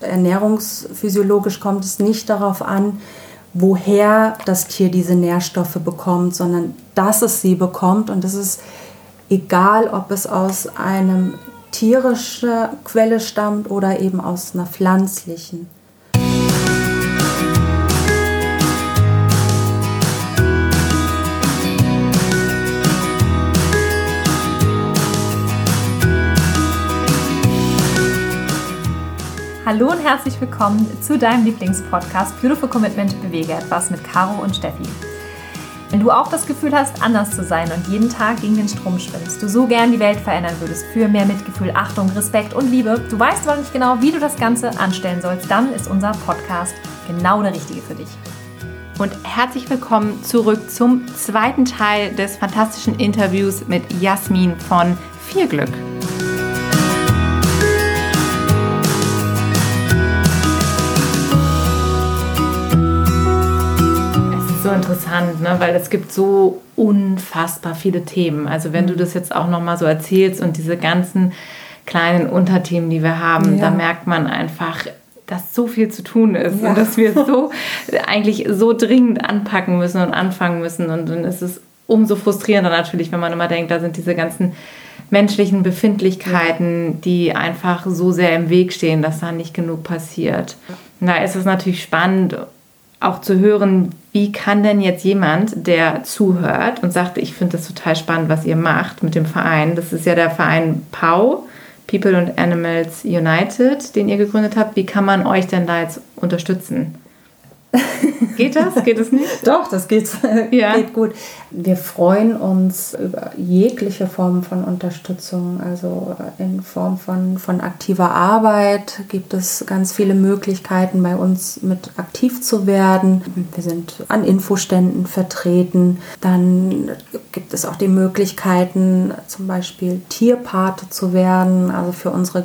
Ernährungsphysiologisch kommt es nicht darauf an, woher das Tier diese Nährstoffe bekommt, sondern dass es sie bekommt. Und es ist egal, ob es aus einem tierischen Quelle stammt oder eben aus einer pflanzlichen. Hallo und herzlich willkommen zu deinem Lieblingspodcast Beautiful Commitment Bewege etwas mit Caro und Steffi. Wenn du auch das Gefühl hast, anders zu sein und jeden Tag gegen den Strom schwimmst, du so gern die Welt verändern würdest für mehr Mitgefühl, Achtung, Respekt und Liebe, du weißt aber nicht genau, wie du das Ganze anstellen sollst, dann ist unser Podcast genau der richtige für dich. Und herzlich willkommen zurück zum zweiten Teil des fantastischen Interviews mit Jasmin von Vierglück. so interessant, ne? weil es gibt so unfassbar viele Themen. Also wenn du mhm. das jetzt auch noch mal so erzählst und diese ganzen kleinen Unterthemen, die wir haben, ja. da merkt man einfach, dass so viel zu tun ist ja. und dass wir so eigentlich so dringend anpacken müssen und anfangen müssen. Und dann ist es umso frustrierender natürlich, wenn man immer denkt, da sind diese ganzen menschlichen Befindlichkeiten, die einfach so sehr im Weg stehen, dass da nicht genug passiert. Und da ist es natürlich spannend, auch zu hören, wie kann denn jetzt jemand, der zuhört und sagt, ich finde das total spannend, was ihr macht mit dem Verein, das ist ja der Verein PAU, People and Animals United, den ihr gegründet habt, wie kann man euch denn da jetzt unterstützen? Geht das? Geht es nicht? Doch, das geht, ja. geht gut. Wir freuen uns über jegliche Form von Unterstützung. Also in Form von, von aktiver Arbeit gibt es ganz viele Möglichkeiten, bei uns mit aktiv zu werden. Wir sind an Infoständen vertreten. Dann gibt es auch die Möglichkeiten, zum Beispiel Tierpate zu werden. Also für unsere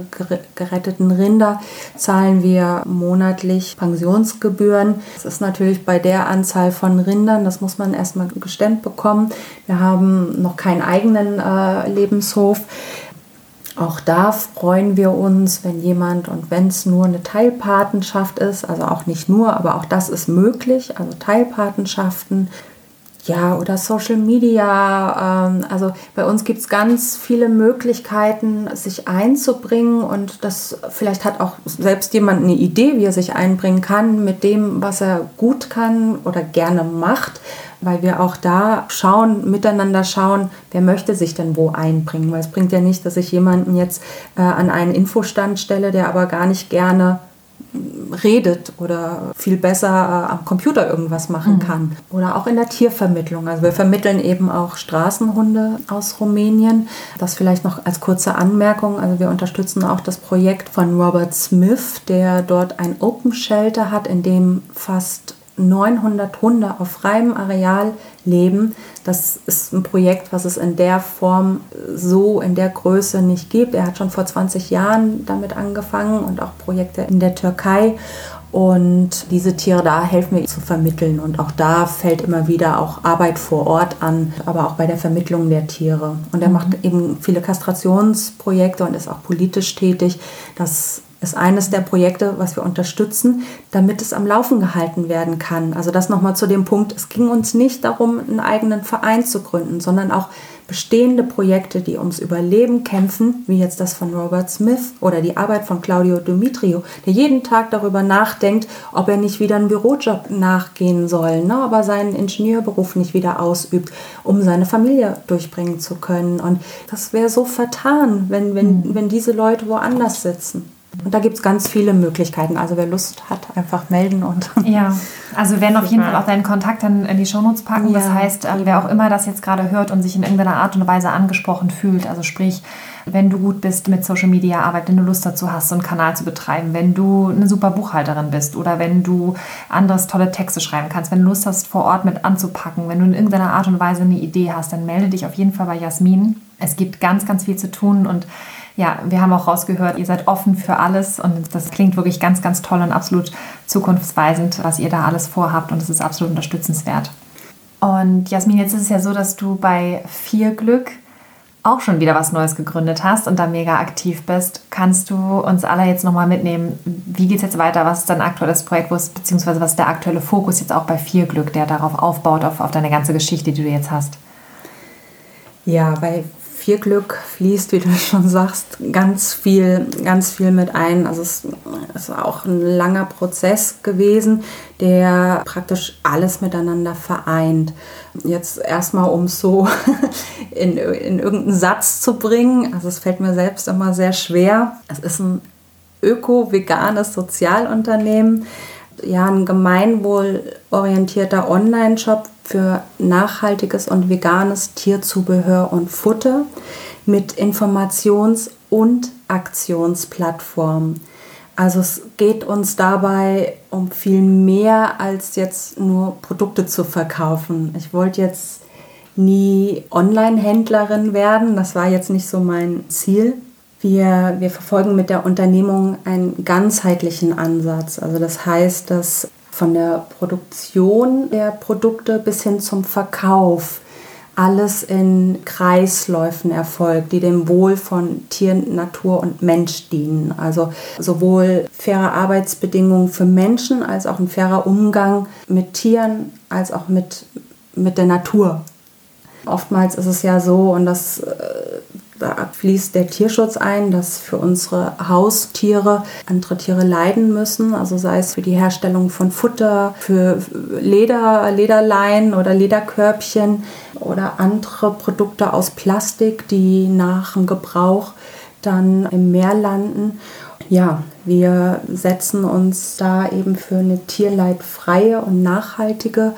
geretteten Rinder zahlen wir monatlich Pensionsgebühren das ist natürlich bei der Anzahl von Rindern, das muss man erstmal gestemmt bekommen. Wir haben noch keinen eigenen äh, Lebenshof. Auch da freuen wir uns, wenn jemand und wenn es nur eine Teilpatenschaft ist, also auch nicht nur, aber auch das ist möglich, also Teilpatenschaften ja, oder Social Media. Ähm, also bei uns gibt es ganz viele Möglichkeiten, sich einzubringen und das vielleicht hat auch selbst jemand eine Idee, wie er sich einbringen kann mit dem, was er gut kann oder gerne macht, weil wir auch da schauen, miteinander schauen, wer möchte sich denn wo einbringen. Weil es bringt ja nicht, dass ich jemanden jetzt äh, an einen Infostand stelle, der aber gar nicht gerne redet oder viel besser äh, am Computer irgendwas machen mhm. kann. Oder auch in der Tiervermittlung. Also wir vermitteln eben auch Straßenhunde aus Rumänien. Das vielleicht noch als kurze Anmerkung. Also wir unterstützen auch das Projekt von Robert Smith, der dort ein Open Shelter hat, in dem fast 900 Hunde auf freiem Areal leben. Das ist ein Projekt, was es in der Form so in der Größe nicht gibt. Er hat schon vor 20 Jahren damit angefangen und auch Projekte in der Türkei. Und diese Tiere da helfen wir zu vermitteln. Und auch da fällt immer wieder auch Arbeit vor Ort an, aber auch bei der Vermittlung der Tiere. Und er mhm. macht eben viele Kastrationsprojekte und ist auch politisch tätig. Das ist eines der Projekte, was wir unterstützen, damit es am Laufen gehalten werden kann. Also das nochmal zu dem Punkt, es ging uns nicht darum, einen eigenen Verein zu gründen, sondern auch bestehende Projekte, die ums Überleben kämpfen, wie jetzt das von Robert Smith oder die Arbeit von Claudio Dimitrio, der jeden Tag darüber nachdenkt, ob er nicht wieder einen Bürojob nachgehen soll, ne, ob er seinen Ingenieurberuf nicht wieder ausübt, um seine Familie durchbringen zu können. Und das wäre so vertan, wenn, wenn, mhm. wenn diese Leute woanders sitzen. Und da gibt es ganz viele Möglichkeiten. Also wer Lust hat, einfach melden und. Ja, also wir werden auf jeden Fall auch deinen Kontakt dann in die Shownotes packen. Ja. Das heißt, ähm, wer auch immer das jetzt gerade hört und sich in irgendeiner Art und Weise angesprochen fühlt, also sprich, wenn du gut bist mit Social Media Arbeit, wenn du Lust dazu hast, so einen Kanal zu betreiben, wenn du eine super Buchhalterin bist oder wenn du anderes tolle Texte schreiben kannst, wenn du Lust hast, vor Ort mit anzupacken, wenn du in irgendeiner Art und Weise eine Idee hast, dann melde dich auf jeden Fall bei Jasmin. Es gibt ganz, ganz viel zu tun und ja, wir haben auch rausgehört, ihr seid offen für alles und das klingt wirklich ganz, ganz toll und absolut zukunftsweisend, was ihr da alles vorhabt und es ist absolut unterstützenswert. Und Jasmin, jetzt ist es ja so, dass du bei Vier Glück auch schon wieder was Neues gegründet hast und da mega aktiv bist. Kannst du uns alle jetzt nochmal mitnehmen? Wie geht es jetzt weiter? Was ist dein aktuelles Projekt? Ist, beziehungsweise was ist der aktuelle Fokus jetzt auch bei Vier Glück, der darauf aufbaut, auf, auf deine ganze Geschichte, die du jetzt hast? Ja, bei viel Glück fließt, wie du schon sagst, ganz viel, ganz viel mit ein. Also es ist auch ein langer Prozess gewesen, der praktisch alles miteinander vereint. Jetzt erstmal, um es so in, in irgendeinen Satz zu bringen. Also es fällt mir selbst immer sehr schwer. Es ist ein öko-veganes Sozialunternehmen ja, ein gemeinwohlorientierter Online-Shop für nachhaltiges und veganes Tierzubehör und Futter mit Informations- und Aktionsplattformen. Also es geht uns dabei um viel mehr als jetzt nur Produkte zu verkaufen. Ich wollte jetzt nie Online-Händlerin werden, das war jetzt nicht so mein Ziel. Wir, wir verfolgen mit der Unternehmung einen ganzheitlichen Ansatz. Also das heißt, dass von der Produktion der Produkte bis hin zum Verkauf alles in Kreisläufen erfolgt, die dem Wohl von Tier, Natur und Mensch dienen. Also sowohl faire Arbeitsbedingungen für Menschen als auch ein fairer Umgang mit Tieren als auch mit, mit der Natur. Oftmals ist es ja so, und das äh, da fließt der Tierschutz ein, dass für unsere Haustiere andere Tiere leiden müssen. Also sei es für die Herstellung von Futter, für Leder, Lederlein oder Lederkörbchen oder andere Produkte aus Plastik, die nach dem Gebrauch dann im Meer landen. Ja, wir setzen uns da eben für eine tierleidfreie und nachhaltige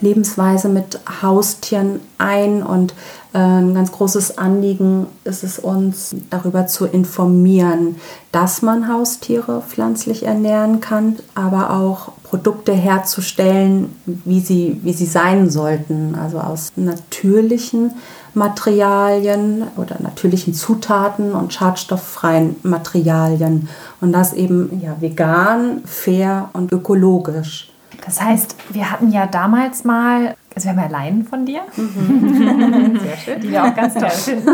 Lebensweise mit Haustieren ein und ein ganz großes Anliegen ist es uns, darüber zu informieren, dass man Haustiere pflanzlich ernähren kann, aber auch Produkte herzustellen, wie sie, wie sie sein sollten, also aus natürlichen Materialien oder natürlichen Zutaten und schadstofffreien Materialien und das eben ja, vegan, fair und ökologisch. Das heißt, wir hatten ja damals mal also wir haben ja Leinen von dir, mhm. Sehr schön. die wir auch ganz toll finden.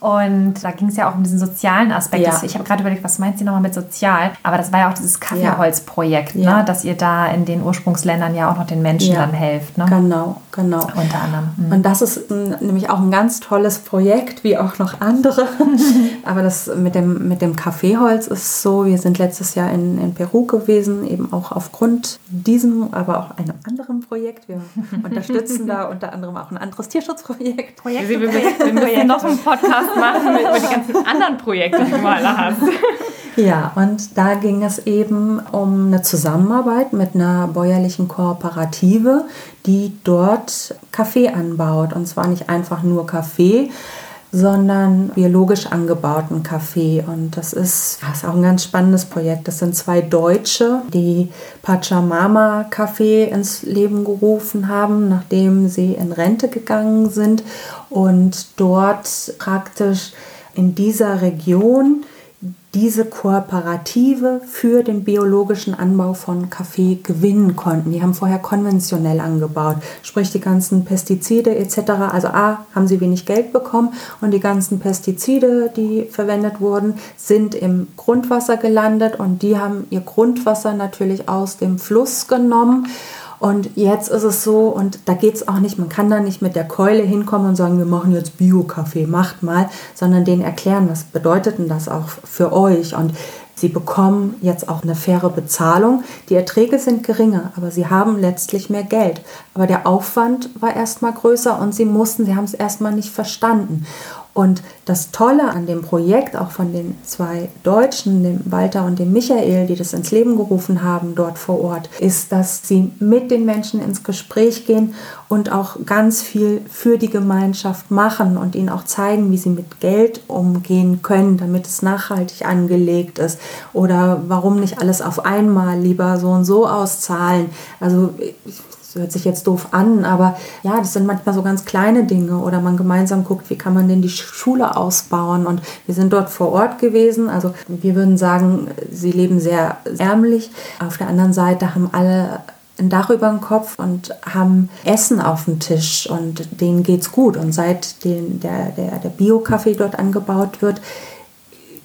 Und da ging es ja auch um diesen sozialen Aspekt. Ja. Ich habe gerade überlegt, was meint sie nochmal mit sozial? Aber das war ja auch dieses Kaffeeholzprojekt, ja. ne? dass ihr da in den Ursprungsländern ja auch noch den Menschen ja. dann helft. Ne? Genau, genau. Unter anderem. Mhm. Und das ist nämlich auch ein ganz tolles Projekt, wie auch noch andere. Aber das mit dem, mit dem Kaffeeholz ist so, wir sind letztes Jahr in, in Peru gewesen, eben auch aufgrund diesem, aber auch einem anderen Projekt. Wir unterstützen unterstützen da unter anderem auch ein anderes Tierschutzprojekt. Projekt wir, wir, wir müssen noch einen Podcast machen über die ganzen anderen Projekte, die du alle hast. Ja, und da ging es eben um eine Zusammenarbeit mit einer bäuerlichen Kooperative, die dort Kaffee anbaut. Und zwar nicht einfach nur Kaffee, sondern biologisch angebauten Kaffee. Und das ist, das ist auch ein ganz spannendes Projekt. Das sind zwei Deutsche, die Pachamama Kaffee ins Leben gerufen haben, nachdem sie in Rente gegangen sind und dort praktisch in dieser Region diese Kooperative für den biologischen Anbau von Kaffee gewinnen konnten. Die haben vorher konventionell angebaut, sprich die ganzen Pestizide etc. Also A, haben sie wenig Geld bekommen und die ganzen Pestizide, die verwendet wurden, sind im Grundwasser gelandet und die haben ihr Grundwasser natürlich aus dem Fluss genommen und jetzt ist es so, und da geht es auch nicht, man kann da nicht mit der Keule hinkommen und sagen, wir machen jetzt Bio-Kaffee, macht mal, sondern denen erklären, was bedeutet denn das auch für euch. Und sie bekommen jetzt auch eine faire Bezahlung. Die Erträge sind geringer, aber sie haben letztlich mehr Geld. Aber der Aufwand war erstmal größer und sie mussten, sie haben es erstmal nicht verstanden. Und das Tolle an dem Projekt, auch von den zwei Deutschen, dem Walter und dem Michael, die das ins Leben gerufen haben dort vor Ort, ist, dass sie mit den Menschen ins Gespräch gehen und auch ganz viel für die Gemeinschaft machen und ihnen auch zeigen, wie sie mit Geld umgehen können, damit es nachhaltig angelegt ist oder warum nicht alles auf einmal lieber so und so auszahlen. Also ich hört sich jetzt doof an, aber ja, das sind manchmal so ganz kleine Dinge oder man gemeinsam guckt, wie kann man denn die Schule ausbauen und wir sind dort vor Ort gewesen, also wir würden sagen, sie leben sehr ärmlich. Auf der anderen Seite haben alle ein Dach über dem Kopf und haben Essen auf dem Tisch und denen geht's gut. Und seit den, der, der, der Bio-Kaffee dort angebaut wird,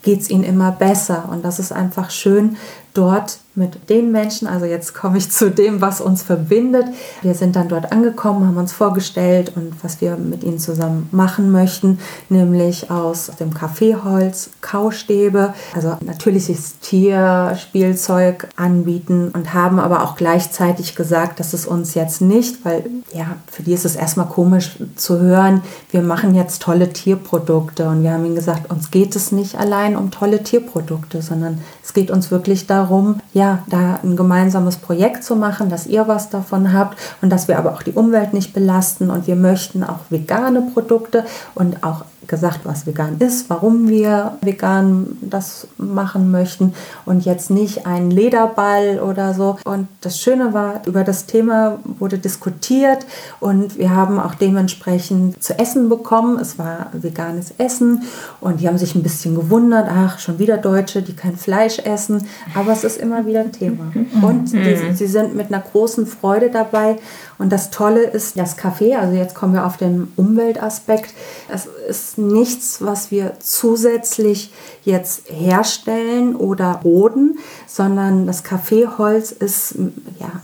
geht es ihnen immer besser. Und das ist einfach schön, dort mit den Menschen, also jetzt komme ich zu dem, was uns verbindet. Wir sind dann dort angekommen, haben uns vorgestellt und was wir mit ihnen zusammen machen möchten, nämlich aus dem Kaffeeholz Kaustäbe, also natürliches Tierspielzeug anbieten und haben aber auch gleichzeitig gesagt, dass es uns jetzt nicht, weil ja, für die ist es erstmal komisch zu hören, wir machen jetzt tolle Tierprodukte. Und wir haben ihnen gesagt, uns geht es nicht allein um tolle Tierprodukte, sondern es geht uns wirklich darum, ja, da ein gemeinsames Projekt zu machen, dass ihr was davon habt und dass wir aber auch die Umwelt nicht belasten und wir möchten auch vegane Produkte und auch gesagt, was vegan ist, warum wir vegan das machen möchten und jetzt nicht ein Lederball oder so. Und das Schöne war, über das Thema wurde diskutiert und wir haben auch dementsprechend zu essen bekommen. Es war veganes Essen und die haben sich ein bisschen gewundert, ach, schon wieder Deutsche, die kein Fleisch essen, aber es ist immer wieder ein Thema. Und die, mhm. sie sind mit einer großen Freude dabei und das Tolle ist das Kaffee, also jetzt kommen wir auf den Umweltaspekt. Es ist nichts, was wir zusätzlich jetzt herstellen oder roden, sondern das Kaffeeholz ist ja,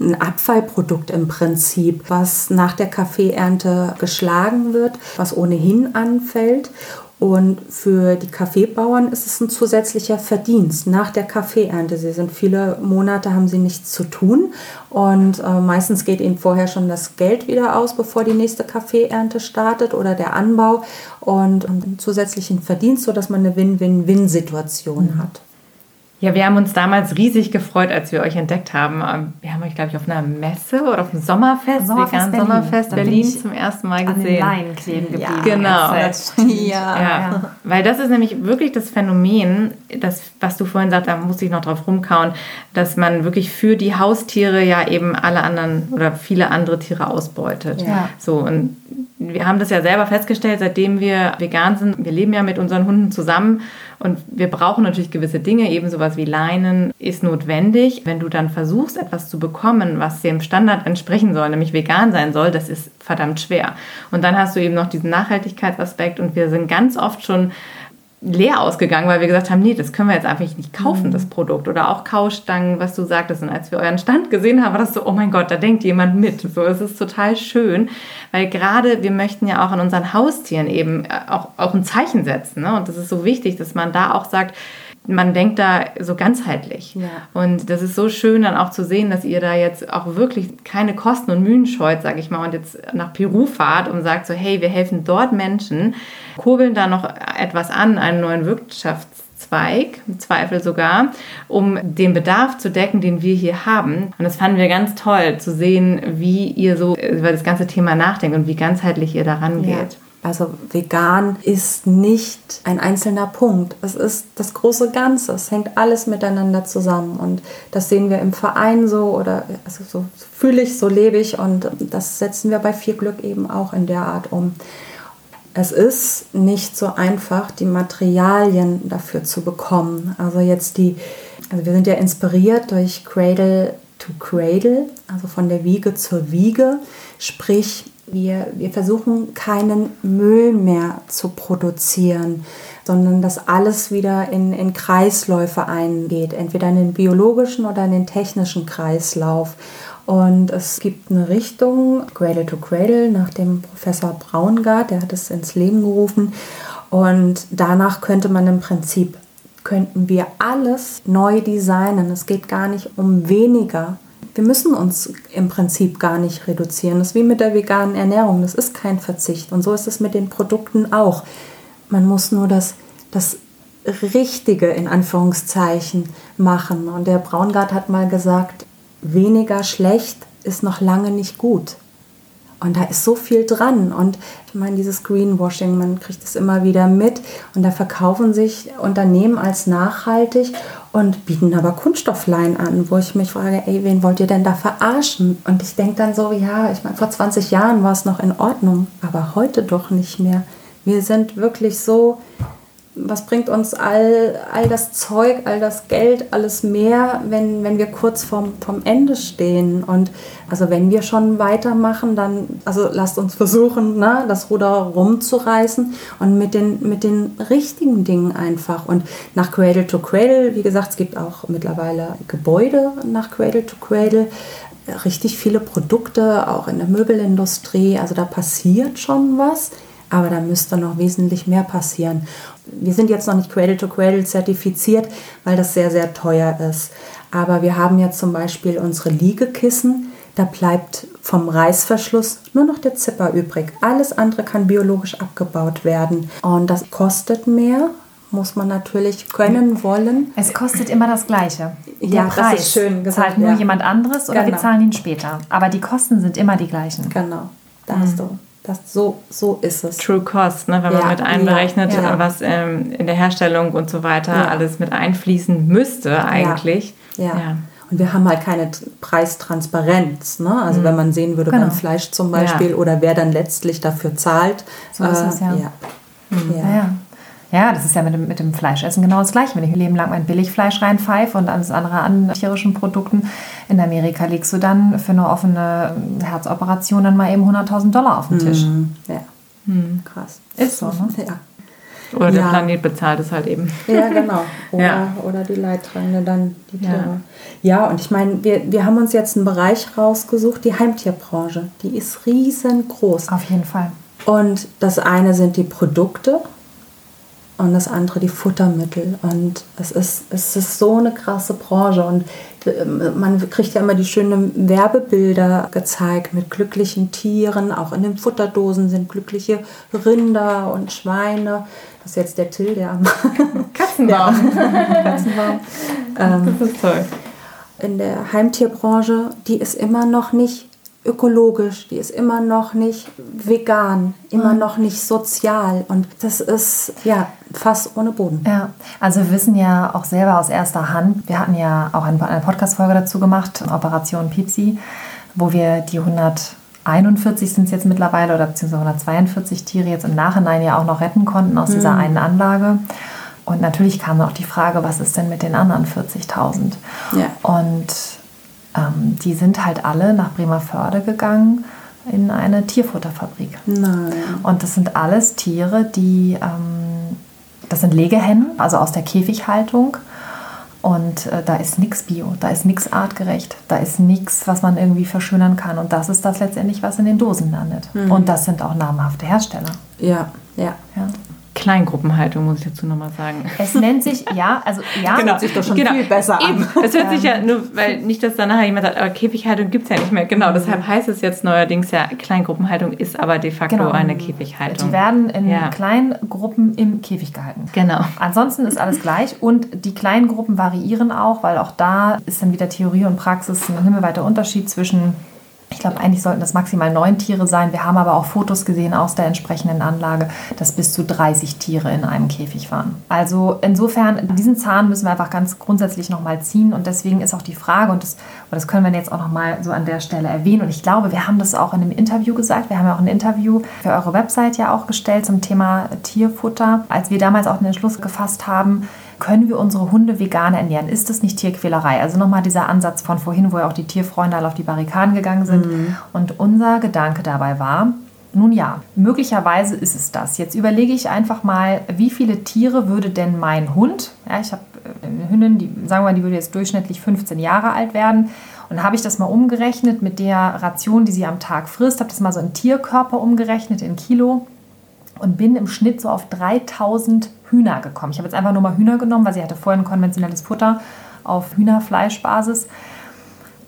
ein Abfallprodukt im Prinzip, was nach der Kaffeeernte geschlagen wird, was ohnehin anfällt und für die Kaffeebauern ist es ein zusätzlicher Verdienst nach der Kaffeeernte. Sie sind viele Monate, haben sie nichts zu tun und äh, meistens geht ihnen vorher schon das Geld wieder aus, bevor die nächste Kaffeeernte startet oder der Anbau und einen zusätzlichen Verdienst, sodass man eine Win-Win-Win-Situation mhm. hat. Ja, wir haben uns damals riesig gefreut, als wir euch entdeckt haben. Ähm, wir haben euch, glaube ich, auf einer Messe oder auf einem Sommerfest, Sommerfest Berlin, Sommerfest Berlin zum ersten Mal gesehen. An den kleben geblieben. Ja, genau. Ja, ja. Weil das ist nämlich wirklich das Phänomen, das, was du vorhin sagst, da muss ich noch drauf rumkauen, dass man wirklich für die Haustiere ja eben alle anderen oder viele andere Tiere ausbeutet. Ja. So und wir haben das ja selber festgestellt, seitdem wir vegan sind. Wir leben ja mit unseren Hunden zusammen und wir brauchen natürlich gewisse Dinge, eben sowas wie Leinen ist notwendig. Wenn du dann versuchst, etwas zu bekommen, was dem Standard entsprechen soll, nämlich vegan sein soll, das ist verdammt schwer. Und dann hast du eben noch diesen Nachhaltigkeitsaspekt und wir sind ganz oft schon leer ausgegangen, weil wir gesagt haben, nee, das können wir jetzt einfach nicht kaufen, das Produkt. Oder auch Kaustangen, was du sagtest. Und als wir euren Stand gesehen haben, war das so, oh mein Gott, da denkt jemand mit. So, es ist total schön, weil gerade wir möchten ja auch an unseren Haustieren eben äh, auch, auch ein Zeichen setzen. Ne? Und das ist so wichtig, dass man da auch sagt, man denkt da so ganzheitlich. Ja. Und das ist so schön dann auch zu sehen, dass ihr da jetzt auch wirklich keine Kosten und Mühen scheut, sage ich mal, und jetzt nach Peru fahrt und sagt so, hey, wir helfen dort Menschen, kurbeln da noch etwas an, einen neuen Wirtschaftszweig, im Zweifel sogar, um den Bedarf zu decken, den wir hier haben. Und das fanden wir ganz toll zu sehen, wie ihr so über das ganze Thema nachdenkt und wie ganzheitlich ihr daran geht. Ja. Also vegan ist nicht ein einzelner Punkt. Es ist das große Ganze. Es hängt alles miteinander zusammen. Und das sehen wir im Verein so oder also so fühle ich, so lebe ich. Und das setzen wir bei Vier Glück eben auch in der Art um. Es ist nicht so einfach, die Materialien dafür zu bekommen. Also jetzt die, also wir sind ja inspiriert durch Cradle to Cradle, also von der Wiege zur Wiege. Sprich, wir, wir versuchen keinen Müll mehr zu produzieren, sondern dass alles wieder in, in Kreisläufe eingeht, entweder in den biologischen oder in den technischen Kreislauf. Und es gibt eine Richtung, Cradle to Cradle, nach dem Professor Braungart, der hat es ins Leben gerufen. Und danach könnte man im Prinzip, könnten wir alles neu designen. Es geht gar nicht um weniger, wir müssen uns im Prinzip gar nicht reduzieren. Das ist wie mit der veganen Ernährung. Das ist kein Verzicht. Und so ist es mit den Produkten auch. Man muss nur das, das Richtige in Anführungszeichen machen. Und der Braungart hat mal gesagt, weniger schlecht ist noch lange nicht gut. Und da ist so viel dran. Und ich meine, dieses Greenwashing, man kriegt es immer wieder mit. Und da verkaufen sich Unternehmen als nachhaltig und bieten aber Kunststofflein an, wo ich mich frage, ey, wen wollt ihr denn da verarschen? Und ich denke dann so, ja, ich meine, vor 20 Jahren war es noch in Ordnung, aber heute doch nicht mehr. Wir sind wirklich so was bringt uns all, all das Zeug, all das Geld, alles mehr, wenn, wenn wir kurz vorm, vorm Ende stehen? Und also wenn wir schon weitermachen, dann, also lasst uns versuchen, ne, das Ruder rumzureißen und mit den, mit den richtigen Dingen einfach. Und nach Cradle to Cradle, wie gesagt, es gibt auch mittlerweile Gebäude nach Cradle to Cradle richtig viele Produkte, auch in der Möbelindustrie. Also da passiert schon was, aber da müsste noch wesentlich mehr passieren wir sind jetzt noch nicht Cradle to Cradle zertifiziert, weil das sehr, sehr teuer ist. Aber wir haben jetzt zum Beispiel unsere Liegekissen. Da bleibt vom Reißverschluss nur noch der Zipper übrig. Alles andere kann biologisch abgebaut werden. Und das kostet mehr, muss man natürlich können, wollen. Es kostet immer das Gleiche. Der ja, Preis das ist schön gesagt. Zahlt nur ja. jemand anderes oder genau. wir zahlen ihn später. Aber die Kosten sind immer die gleichen. Genau, da mhm. hast du das, so, so ist es. True Cost, ne? wenn ja, man mit einberechnet, ja, was ähm, in der Herstellung und so weiter alles mit einfließen müsste eigentlich. ja. Und wir haben halt keine Preistransparenz. Ne? Also mhm. wenn man sehen würde genau. beim Fleisch zum Beispiel oder wer dann letztlich dafür zahlt. So ist äh, es ja. Ja. Mhm. ja. Ja, das ist ja mit dem, mit dem Fleischessen genau das gleiche. Wenn ich ein Leben lang mein Billigfleisch reinpfeife und alles andere an tierischen Produkten, in Amerika legst du dann für eine offene Herzoperation dann mal eben 100.000 Dollar auf den Tisch. Mhm. Ja, mhm. krass. Ist so, ne? Ja. Oder der ja. Planet bezahlt es halt eben. Ja, genau. Oder, ja. oder die Leidtragende dann die Tiere. Ja, ja und ich meine, wir, wir haben uns jetzt einen Bereich rausgesucht, die Heimtierbranche. Die ist riesengroß. Auf jeden Fall. Und das eine sind die Produkte, und das andere die Futtermittel. Und es ist, es ist so eine krasse Branche. Und ähm, man kriegt ja immer die schönen Werbebilder gezeigt mit glücklichen Tieren. Auch in den Futterdosen sind glückliche Rinder und Schweine. Das ist jetzt der Till, der am Katzenbaum. Katzenbaum. Ähm, das ist toll. In der Heimtierbranche, die ist immer noch nicht ökologisch, die ist immer noch nicht vegan, immer mhm. noch nicht sozial und das ist ja fast ohne Boden. Ja, also wir wissen ja auch selber aus erster Hand, wir hatten ja auch eine Podcast-Folge dazu gemacht, Operation Pipsi, wo wir die 141 sind es jetzt mittlerweile oder beziehungsweise 142 Tiere jetzt im Nachhinein ja auch noch retten konnten aus mhm. dieser einen Anlage. Und natürlich kam auch die Frage, was ist denn mit den anderen 40.000? Ja. Und ähm, die sind halt alle nach Bremerförde gegangen in eine Tierfutterfabrik. Nein. Und das sind alles Tiere, die, ähm, das sind Legehennen, also aus der Käfighaltung. Und äh, da ist nichts bio, da ist nichts artgerecht, da ist nichts, was man irgendwie verschönern kann. Und das ist das letztendlich, was in den Dosen landet. Mhm. Und das sind auch namhafte Hersteller. Ja, ja. ja. Kleingruppenhaltung, muss ich dazu nochmal sagen. Es nennt sich, ja, also ja. Genau. Hört sich doch schon genau. viel besser Eben. an. Es hört sich ja nur, weil nicht, dass dann nachher jemand sagt, aber Käfighaltung gibt es ja nicht mehr. Genau, mhm. deshalb heißt es jetzt neuerdings ja, Kleingruppenhaltung ist aber de facto genau. eine Käfighaltung. Die werden in ja. kleinen Gruppen im Käfig gehalten. Genau. Ansonsten ist alles gleich und die kleinen Gruppen variieren auch, weil auch da ist dann wieder Theorie und Praxis ein himmelweiter Unterschied zwischen ich glaube, eigentlich sollten das maximal neun Tiere sein. Wir haben aber auch Fotos gesehen aus der entsprechenden Anlage, dass bis zu 30 Tiere in einem Käfig waren. Also insofern, diesen Zahn müssen wir einfach ganz grundsätzlich nochmal ziehen. Und deswegen ist auch die Frage, und das, das können wir jetzt auch nochmal so an der Stelle erwähnen. Und ich glaube, wir haben das auch in einem Interview gesagt. Wir haben ja auch ein Interview für eure Website ja auch gestellt zum Thema Tierfutter. Als wir damals auch den Entschluss gefasst haben, können wir unsere Hunde vegan ernähren? Ist das nicht Tierquälerei? Also nochmal dieser Ansatz von vorhin, wo ja auch die Tierfreunde alle auf die Barrikaden gegangen sind. Mhm. Und unser Gedanke dabei war, nun ja, möglicherweise ist es das. Jetzt überlege ich einfach mal, wie viele Tiere würde denn mein Hund, ja, ich habe äh, eine Hündin, die sagen wir mal, die würde jetzt durchschnittlich 15 Jahre alt werden. Und habe ich das mal umgerechnet mit der Ration, die sie am Tag frisst, habe das mal so in Tierkörper umgerechnet, in Kilo und bin im Schnitt so auf 3000 Hühner gekommen. Ich habe jetzt einfach nur mal Hühner genommen, weil sie hatte vorher ein konventionelles Futter auf Hühnerfleischbasis.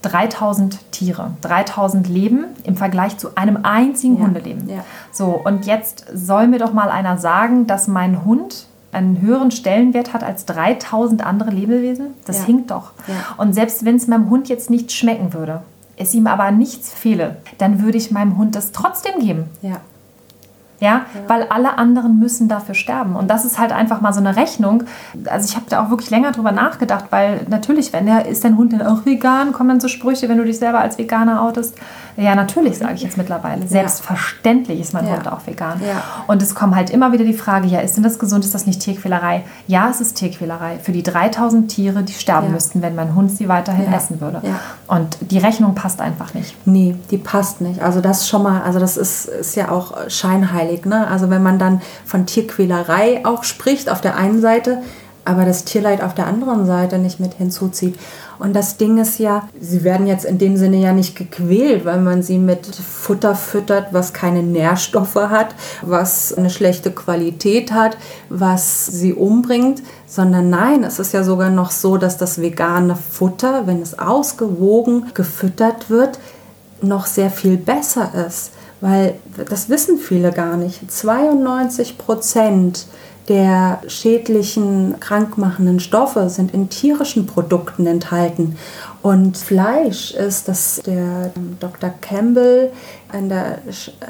3000 Tiere, 3000 Leben im Vergleich zu einem einzigen ja, Hundeleben. Ja. So, und jetzt soll mir doch mal einer sagen, dass mein Hund einen höheren Stellenwert hat als 3000 andere Lebewesen. Das ja. hinkt doch. Ja. Und selbst wenn es meinem Hund jetzt nicht schmecken würde, es ihm aber nichts fehle, dann würde ich meinem Hund das trotzdem geben. Ja. Ja? weil alle anderen müssen dafür sterben. Und das ist halt einfach mal so eine Rechnung. Also ich habe da auch wirklich länger drüber nachgedacht, weil natürlich, wenn der ist dein Hund denn auch vegan, kommen dann so Sprüche, wenn du dich selber als Veganer outest. Ja, natürlich, sage ich jetzt mittlerweile. Selbstverständlich ist mein ja. Hund auch vegan. Ja. Und es kommt halt immer wieder die Frage, ja, ist denn das gesund, ist das nicht Tierquälerei? Ja, es ist Tierquälerei. Für die 3000 Tiere, die sterben müssten, wenn mein Hund sie weiterhin essen würde. Und die Rechnung passt einfach nicht. Nee, die passt nicht. Also das schon mal, also das ist, ist ja auch scheinheilig. Ne? Also wenn man dann von Tierquälerei auch spricht auf der einen Seite, aber das Tierleid auf der anderen Seite nicht mit hinzuzieht. Und das Ding ist ja, sie werden jetzt in dem Sinne ja nicht gequält, weil man sie mit Futter füttert, was keine Nährstoffe hat, was eine schlechte Qualität hat, was sie umbringt, sondern nein, es ist ja sogar noch so, dass das vegane Futter, wenn es ausgewogen gefüttert wird, noch sehr viel besser ist. Weil das wissen viele gar nicht. 92 Prozent der schädlichen, krankmachenden Stoffe sind in tierischen Produkten enthalten. Und Fleisch ist, das der Dr. Campbell in der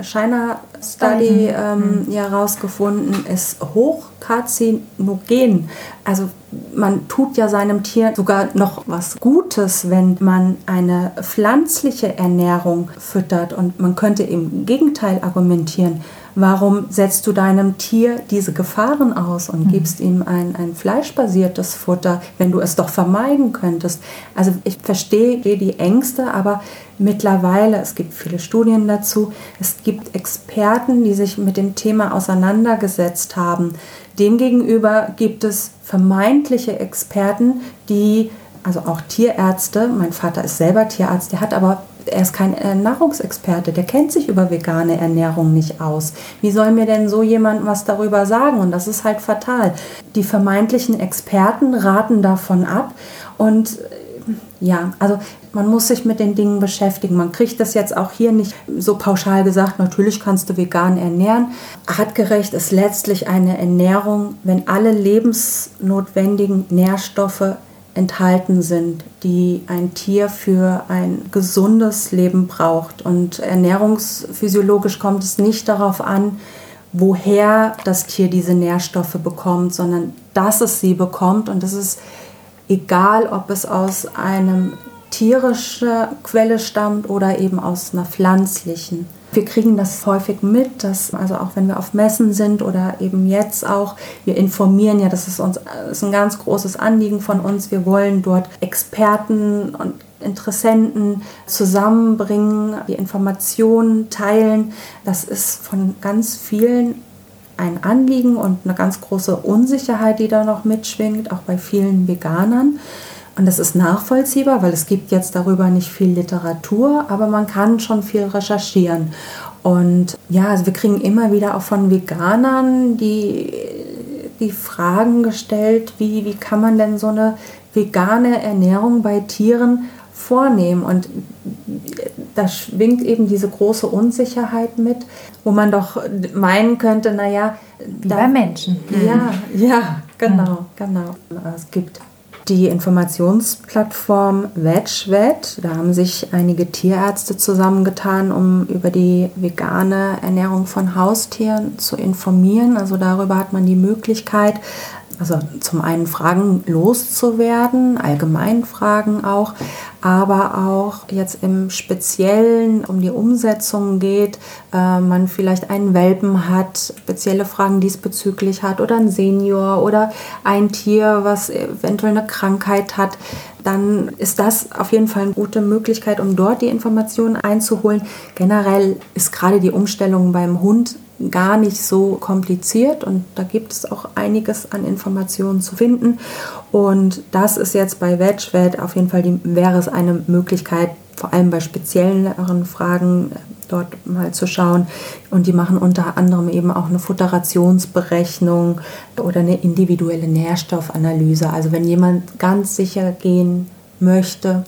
China Study ähm, mhm. ja herausgefunden ist hochkarzinogen. Also man tut ja seinem Tier sogar noch was Gutes, wenn man eine pflanzliche Ernährung füttert. Und man könnte im Gegenteil argumentieren. Warum setzt du deinem Tier diese Gefahren aus und mhm. gibst ihm ein, ein fleischbasiertes Futter, wenn du es doch vermeiden könntest? Also ich verstehe die Ängste, aber mittlerweile, es gibt viele Studien dazu, es gibt Experten, die sich mit dem Thema auseinandergesetzt haben. Demgegenüber gibt es vermeintliche Experten, die also auch Tierärzte, mein Vater ist selber Tierarzt, der hat aber er ist kein äh, Nahrungsexperte, der kennt sich über vegane Ernährung nicht aus. Wie soll mir denn so jemand was darüber sagen? Und das ist halt fatal. Die vermeintlichen Experten raten davon ab und ja, also man muss sich mit den Dingen beschäftigen. Man kriegt das jetzt auch hier nicht so pauschal gesagt, natürlich kannst du vegan ernähren. Artgerecht ist letztlich eine Ernährung, wenn alle lebensnotwendigen Nährstoffe enthalten sind, die ein Tier für ein gesundes Leben braucht. Und ernährungsphysiologisch kommt es nicht darauf an, woher das Tier diese Nährstoffe bekommt, sondern dass es sie bekommt. Und es ist egal, ob es aus einem tierischen Quelle stammt oder eben aus einer pflanzlichen. Wir kriegen das häufig mit, dass, also auch wenn wir auf Messen sind oder eben jetzt auch, wir informieren ja, das ist uns das ist ein ganz großes Anliegen von uns. Wir wollen dort Experten und Interessenten zusammenbringen, die Informationen teilen. Das ist von ganz vielen ein Anliegen und eine ganz große Unsicherheit, die da noch mitschwingt, auch bei vielen Veganern. Und das ist nachvollziehbar, weil es gibt jetzt darüber nicht viel Literatur, aber man kann schon viel recherchieren. Und ja, also wir kriegen immer wieder auch von Veganern die, die Fragen gestellt, wie, wie kann man denn so eine vegane Ernährung bei Tieren vornehmen? Und da schwingt eben diese große Unsicherheit mit, wo man doch meinen könnte, naja, wie bei Menschen. Ja, ja, genau, genau. Es gibt die Informationsplattform VegVet. Da haben sich einige Tierärzte zusammengetan, um über die vegane Ernährung von Haustieren zu informieren. Also darüber hat man die Möglichkeit, also zum einen Fragen loszuwerden, allgemein Fragen auch, aber auch jetzt im Speziellen um die Umsetzung geht, äh, man vielleicht einen Welpen hat, spezielle Fragen diesbezüglich hat oder ein Senior oder ein Tier, was eventuell eine Krankheit hat, dann ist das auf jeden Fall eine gute Möglichkeit, um dort die Informationen einzuholen. Generell ist gerade die Umstellung beim Hund gar nicht so kompliziert und da gibt es auch einiges an Informationen zu finden. Und das ist jetzt bei VegVet auf jeden Fall die, wäre es eine Möglichkeit, vor allem bei spezielleren Fragen äh, dort mal zu schauen. Und die machen unter anderem eben auch eine Futterationsberechnung oder eine individuelle Nährstoffanalyse. Also wenn jemand ganz sicher gehen möchte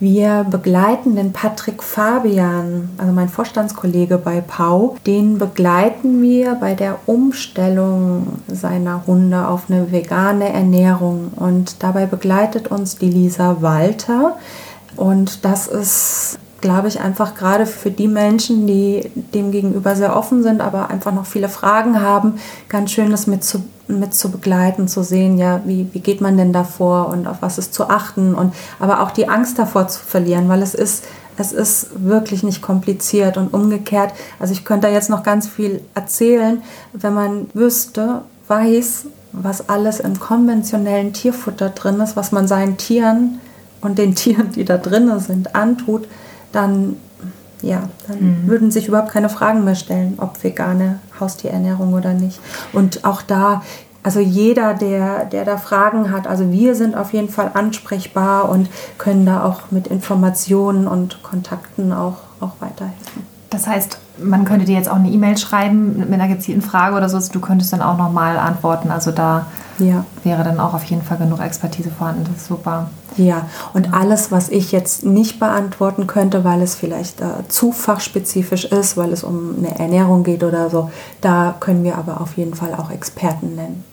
wir begleiten den Patrick Fabian, also mein Vorstandskollege bei Pau, den begleiten wir bei der Umstellung seiner Hunde auf eine vegane Ernährung. Und dabei begleitet uns die Lisa Walter. Und das ist glaube ich, einfach gerade für die Menschen, die dem gegenüber sehr offen sind, aber einfach noch viele Fragen haben, ganz schön das mit zu, mit zu begleiten, zu sehen, ja, wie, wie geht man denn davor und auf was ist zu achten und aber auch die Angst davor zu verlieren, weil es ist, es ist wirklich nicht kompliziert und umgekehrt. Also ich könnte da jetzt noch ganz viel erzählen, wenn man wüsste, weiß, was alles im konventionellen Tierfutter drin ist, was man seinen Tieren und den Tieren, die da drin sind, antut, dann, ja, dann mhm. würden sich überhaupt keine Fragen mehr stellen, ob vegane Haustierernährung oder nicht. Und auch da, also jeder, der, der da Fragen hat, also wir sind auf jeden Fall ansprechbar und können da auch mit Informationen und Kontakten auch, auch weiterhelfen. Das heißt, man könnte dir jetzt auch eine E-Mail schreiben mit einer gezielten Frage oder so, du könntest dann auch nochmal antworten. Also da ja. wäre dann auch auf jeden Fall genug Expertise vorhanden. Das ist super. Ja, und alles, was ich jetzt nicht beantworten könnte, weil es vielleicht äh, zu fachspezifisch ist, weil es um eine Ernährung geht oder so, da können wir aber auf jeden Fall auch Experten nennen.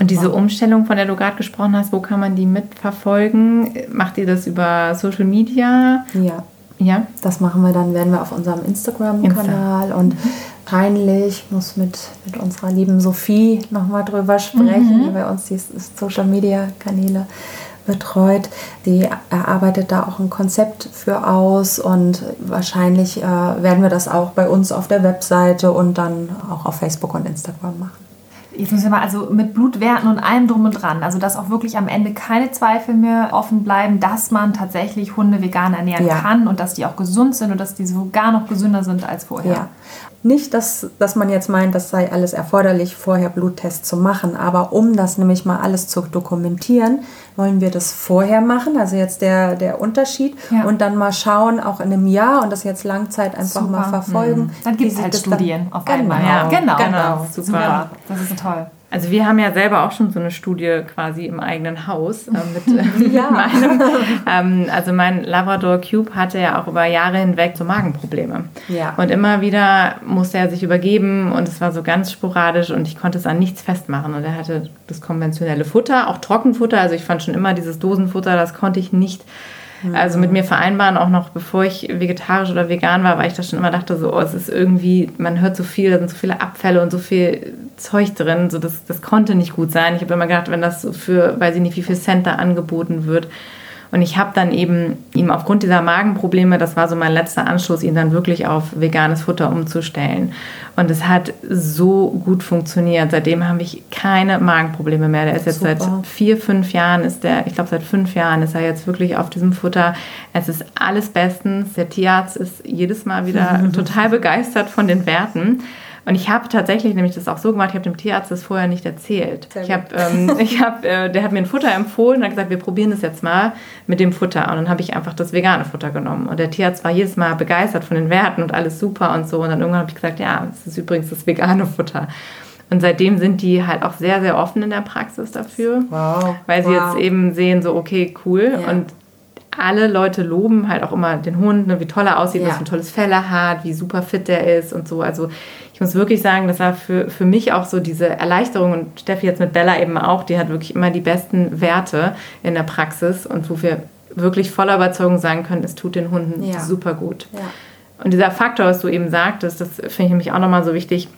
Und diese Umstellung, von der du gerade gesprochen hast, wo kann man die mitverfolgen? Macht ihr das über Social Media? Ja. Ja. Das machen wir dann, werden wir auf unserem Instagram-Kanal Insta. und peinlich, muss mit, mit unserer lieben Sophie nochmal drüber sprechen, mhm. die bei uns die Social-Media-Kanäle betreut. Die erarbeitet da auch ein Konzept für aus und wahrscheinlich äh, werden wir das auch bei uns auf der Webseite und dann auch auf Facebook und Instagram machen. Jetzt müssen wir mal, also mit Blutwerten und allem drum und dran, also dass auch wirklich am Ende keine Zweifel mehr offen bleiben, dass man tatsächlich Hunde vegan ernähren ja. kann und dass die auch gesund sind und dass die sogar noch gesünder sind als vorher. Ja. Nicht, dass, dass man jetzt meint, das sei alles erforderlich, vorher Bluttests zu machen, aber um das nämlich mal alles zu dokumentieren, wollen wir das vorher machen, also jetzt der, der Unterschied ja. und dann mal schauen, auch in einem Jahr und das jetzt Langzeit einfach Super. mal verfolgen. Mhm. Dann gibt es halt Studien auf genau. einmal. Ja. Genau, genau. genau. Super. Das ist toll. Also wir haben ja selber auch schon so eine Studie quasi im eigenen Haus äh, mit äh, ja. meinem. Ähm, also mein Labrador Cube hatte ja auch über Jahre hinweg so Magenprobleme. Ja. Und immer wieder musste er sich übergeben und es war so ganz sporadisch und ich konnte es an nichts festmachen. Und er hatte das konventionelle Futter, auch Trockenfutter. Also ich fand schon immer dieses Dosenfutter, das konnte ich nicht also mit mir vereinbaren, auch noch bevor ich vegetarisch oder vegan war, weil ich das schon immer dachte, so, oh, es ist irgendwie, man hört so viel, da sind so viele Abfälle und so viel Zeug drin, so das, das konnte nicht gut sein. Ich habe immer gedacht, wenn das so für, weiß ich nicht, wie viel Cent da angeboten wird, und ich habe dann eben ihm aufgrund dieser Magenprobleme, das war so mein letzter Anschluss, ihn dann wirklich auf veganes Futter umzustellen. Und es hat so gut funktioniert. Seitdem habe ich keine Magenprobleme mehr. Der ist jetzt Super. seit vier, fünf Jahren, ist der, ich glaube seit fünf Jahren ist er jetzt wirklich auf diesem Futter. Es ist alles bestens. Der Tierarzt ist jedes Mal wieder total begeistert von den Werten. Und ich habe tatsächlich nämlich das auch so gemacht, ich habe dem Tierarzt das vorher nicht erzählt. Ich habe, ähm, ich hab, äh, der hat mir ein Futter empfohlen und hat gesagt, wir probieren das jetzt mal mit dem Futter. Und dann habe ich einfach das vegane Futter genommen. Und der Tierarzt war jedes Mal begeistert von den Werten und alles super und so. Und dann irgendwann habe ich gesagt, ja, das ist übrigens das vegane Futter. Und seitdem sind die halt auch sehr, sehr offen in der Praxis dafür. Wow. Weil sie wow. jetzt eben sehen, so, okay, cool. Ja. Und alle Leute loben halt auch immer den Hund, ne, wie toll er aussieht, ja. was für ein tolles Fell er hat, wie super fit der ist und so. Also ich muss wirklich sagen, das war für, für mich auch so diese Erleichterung und Steffi jetzt mit Bella eben auch, die hat wirklich immer die besten Werte in der Praxis und wo wir wirklich voller Überzeugung sagen können, es tut den Hunden ja. super gut. Ja. Und dieser Faktor, was du eben sagtest, das finde ich nämlich auch nochmal so wichtig,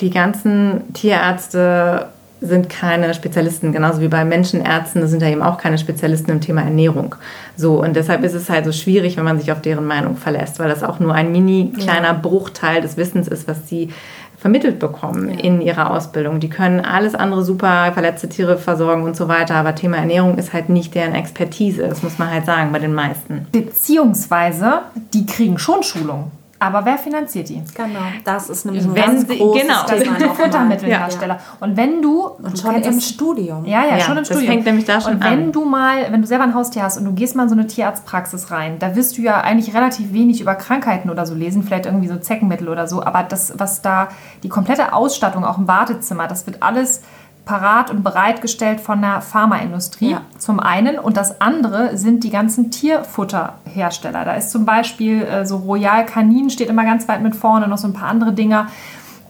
die ganzen Tierärzte sind keine Spezialisten, genauso wie bei Menschenärzten sind da eben auch keine Spezialisten im Thema Ernährung. So, und deshalb ist es halt so schwierig, wenn man sich auf deren Meinung verlässt, weil das auch nur ein mini kleiner ja. Bruchteil des Wissens ist, was sie vermittelt bekommen ja. in ihrer Ausbildung. Die können alles andere super, verletzte Tiere versorgen und so weiter, aber Thema Ernährung ist halt nicht deren Expertise, das muss man halt sagen bei den meisten. Beziehungsweise, die kriegen schon Schulung. Aber wer finanziert die? Genau, das ist nämlich ein wenn ganz sie, großes genau. Thema. Futtermittelhersteller. Ja. Und wenn du... Und schon im es, Studium. Ja, ja, ja, schon im Studium. Das fängt nämlich da schon Und wenn an. du mal, wenn du selber ein Haustier hast und du gehst mal in so eine Tierarztpraxis rein, da wirst du ja eigentlich relativ wenig über Krankheiten oder so lesen, vielleicht irgendwie so Zeckenmittel oder so, aber das, was da, die komplette Ausstattung, auch im Wartezimmer, das wird alles parat und bereitgestellt von der Pharmaindustrie ja. zum einen und das andere sind die ganzen Tierfutterhersteller. Da ist zum Beispiel äh, so Royal Canin steht immer ganz weit mit vorne, noch so ein paar andere Dinger.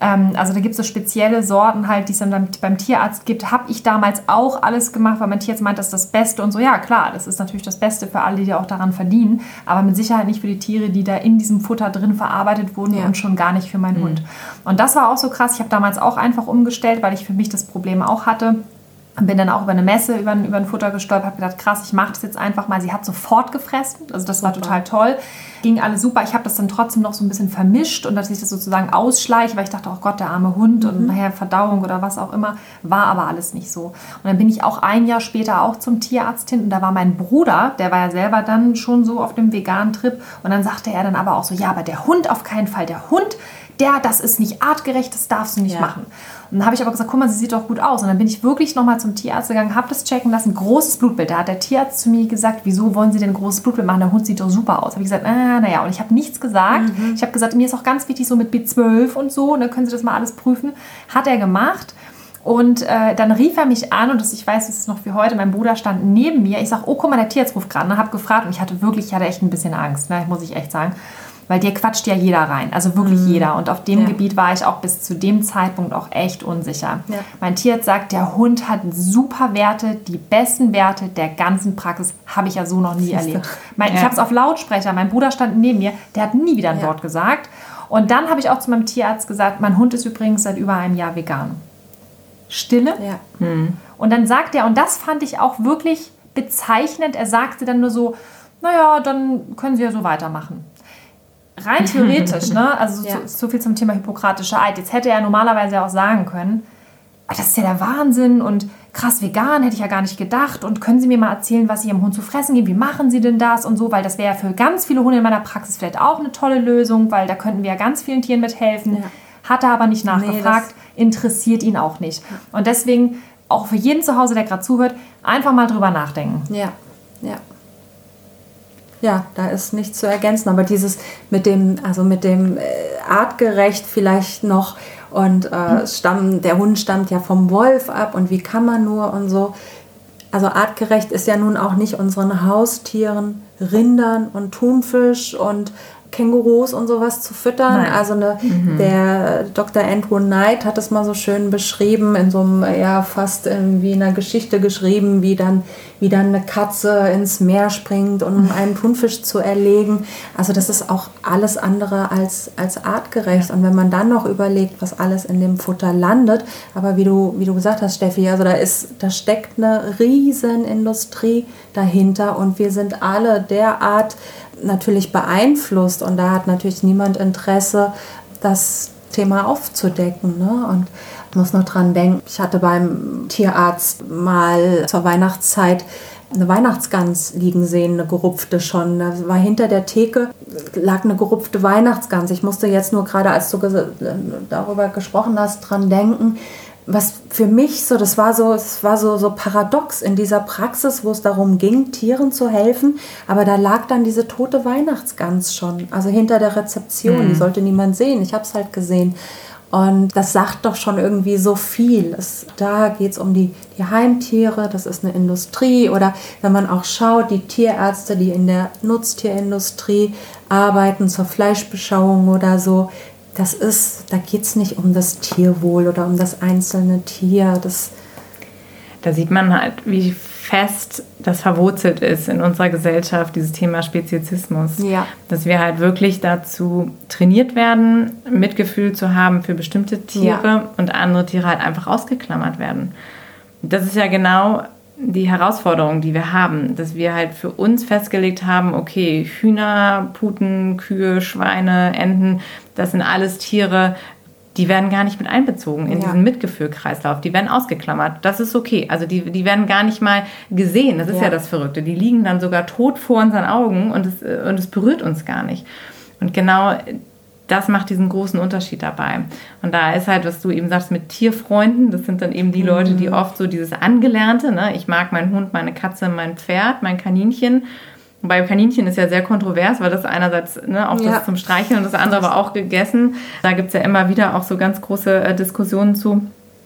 Ähm, also da gibt es so spezielle Sorten halt, die es dann beim Tierarzt gibt. Habe ich damals auch alles gemacht, weil mein Tierarzt meint, das ist das Beste und so. Ja, klar, das ist natürlich das Beste für alle, die auch daran verdienen, aber mit Sicherheit nicht für die Tiere, die da in diesem Futter drin verarbeitet wurden ja. und schon gar nicht für meinen mhm. Hund. Und das war auch so krass. Ich habe damals auch einfach umgestellt, weil ich für mich das Problem auch hatte bin dann auch über eine Messe über ein, über ein Futter gestolpert, habe gedacht, krass, ich mache das jetzt einfach mal. Sie hat sofort gefressen, also das war total toll. Ging alles super. Ich habe das dann trotzdem noch so ein bisschen vermischt und dass ich das sozusagen ausschleiche, weil ich dachte, oh Gott, der arme Hund mhm. und nachher Verdauung oder was auch immer. War aber alles nicht so. Und dann bin ich auch ein Jahr später auch zum Tierarzt hin und da war mein Bruder, der war ja selber dann schon so auf dem veganen Trip und dann sagte er dann aber auch so, ja, aber der Hund auf keinen Fall. Der Hund, der, das ist nicht artgerecht, das darfst du nicht ja. machen. Und dann habe ich aber gesagt, guck mal, sie sieht doch gut aus. Und dann bin ich wirklich nochmal zum Tierarzt gegangen, habe das checken lassen, großes Blutbild. Da hat der Tierarzt zu mir gesagt, wieso wollen Sie denn großes Blutbild machen? Der Hund sieht doch super aus. Habe ich gesagt, ah, naja. Und ich habe nichts gesagt. Mhm. Ich habe gesagt, mir ist auch ganz wichtig so mit B12 und so. Und dann können Sie das mal alles prüfen. Hat er gemacht. Und äh, dann rief er mich an und das, ich weiß, es ist noch wie heute, mein Bruder stand neben mir. Ich sage, oh, guck mal, der Tierarzt ruft gerade. Und habe gefragt und ich hatte wirklich, ich hatte echt ein bisschen Angst, ne, muss ich echt sagen weil dir quatscht ja jeder rein, also wirklich mhm. jeder. Und auf dem ja. Gebiet war ich auch bis zu dem Zeitpunkt auch echt unsicher. Ja. Mein Tierarzt sagt, der Hund hat super Werte, die besten Werte der ganzen Praxis, habe ich ja so noch nie erlebt. Mein, ja. Ich habe es auf Lautsprecher, mein Bruder stand neben mir, der hat nie wieder ein Wort gesagt. Und dann habe ich auch zu meinem Tierarzt gesagt, mein Hund ist übrigens seit über einem Jahr vegan. Stille. Ja. Mhm. Und dann sagt er, und das fand ich auch wirklich bezeichnend, er sagte dann nur so, naja, dann können Sie ja so weitermachen rein theoretisch, ne? Also ja. so, so, viel zum Thema hippokratischer Eid. Jetzt hätte er normalerweise auch sagen können, ah, das ist ja der Wahnsinn und krass vegan, hätte ich ja gar nicht gedacht. Und können Sie mir mal erzählen, was Sie Ihrem Hund zu fressen geben? Wie machen Sie denn das und so? Weil das wäre ja für ganz viele Hunde in meiner Praxis vielleicht auch eine tolle Lösung, weil da könnten wir ja ganz vielen Tieren mithelfen. Ja. Hat er aber nicht nachgefragt, nee, interessiert ihn auch nicht. Und deswegen, auch für jeden zu Hause, der gerade zuhört, einfach mal drüber nachdenken. Ja, ja ja, da ist nichts zu ergänzen. Aber dieses mit dem, also mit dem äh, artgerecht vielleicht noch und äh, stamm, der Hund stammt ja vom Wolf ab und wie kann man nur und so. Also artgerecht ist ja nun auch nicht unseren Haustieren, Rindern und Thunfisch und Kängurus und sowas zu füttern. Nein. Also eine, mhm. der Dr. Andrew Knight hat es mal so schön beschrieben, in so einem, ja, fast wie in einer Geschichte geschrieben, wie dann, wie dann eine Katze ins Meer springt, um mhm. einen Thunfisch zu erlegen. Also das ist auch alles andere als, als artgerecht. Und wenn man dann noch überlegt, was alles in dem Futter landet, aber wie du, wie du gesagt hast, Steffi, also da ist, da steckt eine riesen Industrie dahinter und wir sind alle derart natürlich beeinflusst und da hat natürlich niemand Interesse, das Thema aufzudecken. Ne? Und ich muss noch dran denken, ich hatte beim Tierarzt mal zur Weihnachtszeit eine Weihnachtsgans liegen sehen, eine gerupfte schon. Da war hinter der Theke lag eine gerupfte Weihnachtsgans. Ich musste jetzt nur gerade, als du darüber gesprochen hast, dran denken, was für mich so, das war so, es war so, so paradox in dieser Praxis, wo es darum ging, Tieren zu helfen, aber da lag dann diese tote Weihnachtsgans schon, also hinter der Rezeption, mhm. die sollte niemand sehen, ich habe es halt gesehen. Und das sagt doch schon irgendwie so viel. Es, da geht es um die, die Heimtiere, das ist eine Industrie. Oder wenn man auch schaut, die Tierärzte, die in der Nutztierindustrie arbeiten, zur Fleischbeschauung oder so, das ist, da geht es nicht um das Tierwohl oder um das einzelne Tier. Das da sieht man halt, wie fest das verwurzelt ist in unserer Gesellschaft, dieses Thema Speziesismus. Ja. Dass wir halt wirklich dazu trainiert werden, Mitgefühl zu haben für bestimmte Tiere ja. und andere Tiere halt einfach ausgeklammert werden. Das ist ja genau die Herausforderung, die wir haben, dass wir halt für uns festgelegt haben, okay, Hühner, Puten, Kühe, Schweine, Enten, das sind alles Tiere, die werden gar nicht mit einbezogen in ja. diesen Mitgefühlkreislauf. Die werden ausgeklammert. Das ist okay. Also die, die werden gar nicht mal gesehen. Das ist ja. ja das Verrückte. Die liegen dann sogar tot vor unseren Augen und es, und es berührt uns gar nicht. Und genau das macht diesen großen Unterschied dabei. Und da ist halt, was du eben sagst, mit Tierfreunden, das sind dann eben die Leute, die mhm. oft so dieses Angelernte, ne? ich mag meinen Hund, meine Katze, mein Pferd, mein Kaninchen. Bei Kaninchen ist ja sehr kontrovers, weil das einerseits ne, auch ja. das zum Streicheln und das andere aber auch gegessen. Da gibt es ja immer wieder auch so ganz große äh, Diskussionen zu.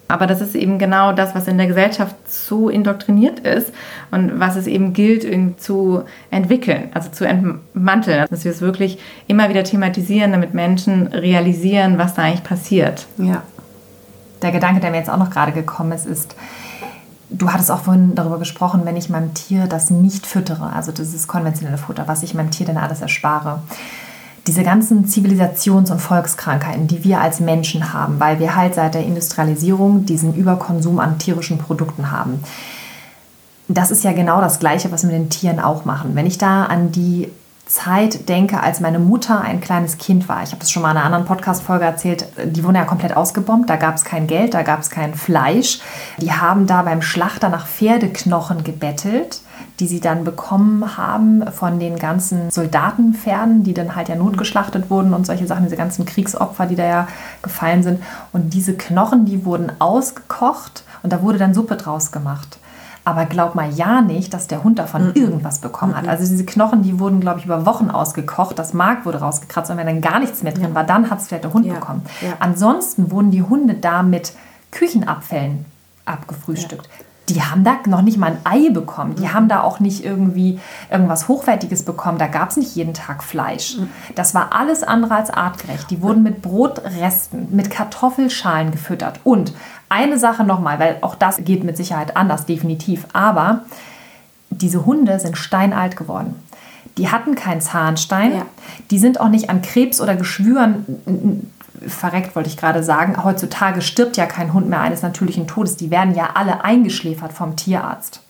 Aber das ist eben genau das, was in der Gesellschaft so indoktriniert ist und was es eben gilt zu entwickeln, also zu entmanteln. Dass wir es wirklich immer wieder thematisieren, damit Menschen realisieren, was da eigentlich passiert. Ja. Der Gedanke, der mir jetzt auch noch gerade gekommen ist, ist, du hattest auch vorhin darüber gesprochen, wenn ich meinem Tier das nicht füttere, also dieses konventionelle Futter, was ich meinem Tier denn alles erspare diese ganzen Zivilisations- und Volkskrankheiten, die wir als Menschen haben, weil wir halt seit der Industrialisierung diesen Überkonsum an tierischen Produkten haben. Das ist ja genau das Gleiche, was wir mit den Tieren auch machen. Wenn ich da an die Zeit denke, als meine Mutter ein kleines Kind war. Ich habe das schon mal in einer anderen Podcast-Folge erzählt. Die wurden ja komplett ausgebombt. Da gab es kein Geld, da gab es kein Fleisch. Die haben da beim Schlachter nach Pferdeknochen gebettelt, die sie dann bekommen haben von den ganzen Soldatenpferden, die dann halt ja notgeschlachtet wurden und solche Sachen, diese ganzen Kriegsopfer, die da ja gefallen sind. Und diese Knochen, die wurden ausgekocht und da wurde dann Suppe draus gemacht. Aber glaub mal ja nicht, dass der Hund davon mm irgendwas bekommen hat. Also diese Knochen, die wurden, glaube ich, über Wochen ausgekocht. Das Mark wurde rausgekratzt und wenn dann gar nichts mehr drin ja. war, dann hat es vielleicht der Hund ja. bekommen. Ja. Ansonsten wurden die Hunde da mit Küchenabfällen abgefrühstückt die haben da noch nicht mal ein Ei bekommen. Die mhm. haben da auch nicht irgendwie irgendwas Hochwertiges bekommen. Da gab es nicht jeden Tag Fleisch. Mhm. Das war alles andere als artgerecht. Die wurden mit Brotresten, mit Kartoffelschalen gefüttert. Und eine Sache nochmal, weil auch das geht mit Sicherheit anders, definitiv. Aber diese Hunde sind steinalt geworden. Die hatten keinen Zahnstein. Ja. Die sind auch nicht an Krebs oder Geschwüren verreckt, wollte ich gerade sagen. Heutzutage stirbt ja kein Hund mehr eines natürlichen Todes. Die werden ja alle eingeschläfert vom Tierarzt.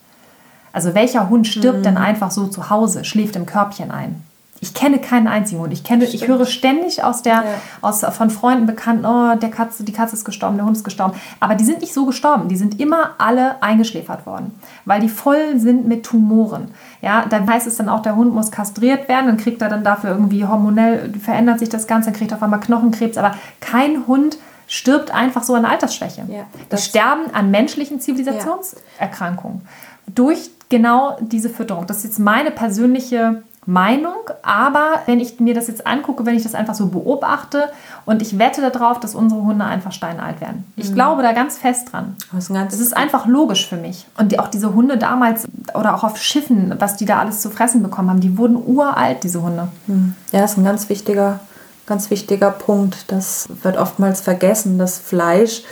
Also welcher Hund stirbt mhm. denn einfach so zu Hause, schläft im Körbchen ein? Ich kenne keinen einzigen Hund. Ich, kenne, ich höre ständig aus der, ja. aus, von Freunden bekannt, oh, der Katze, die Katze ist gestorben, der Hund ist gestorben. Aber die sind nicht so gestorben. Die sind immer alle eingeschläfert worden, weil die voll sind mit Tumoren. Ja, dann heißt es dann auch, der Hund muss kastriert werden, dann kriegt er dann dafür irgendwie hormonell, verändert sich das Ganze, dann kriegt er auf einmal Knochenkrebs. Aber kein Hund stirbt einfach so an Altersschwäche. Ja, die sterben an menschlichen Zivilisationserkrankungen ja. durch genau diese Fütterung. Das ist jetzt meine persönliche Meinung, aber wenn ich mir das jetzt angucke, wenn ich das einfach so beobachte und ich wette darauf, dass unsere Hunde einfach steinalt werden. Ich mhm. glaube da ganz fest dran. Das ist, das ist einfach logisch für mich. Und die, auch diese Hunde damals oder auch auf Schiffen, was die da alles zu fressen bekommen haben, die wurden uralt, diese Hunde. Mhm. Ja, das ist ein ganz wichtiger, ganz wichtiger Punkt. Das wird oftmals vergessen, dass Fleisch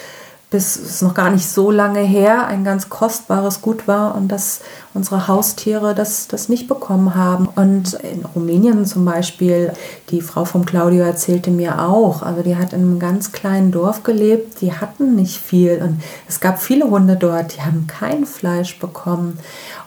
bis es noch gar nicht so lange her ein ganz kostbares Gut war und dass unsere Haustiere das, das nicht bekommen haben. Und in Rumänien zum Beispiel, die Frau vom Claudio erzählte mir auch, also die hat in einem ganz kleinen Dorf gelebt, die hatten nicht viel und es gab viele Hunde dort, die haben kein Fleisch bekommen.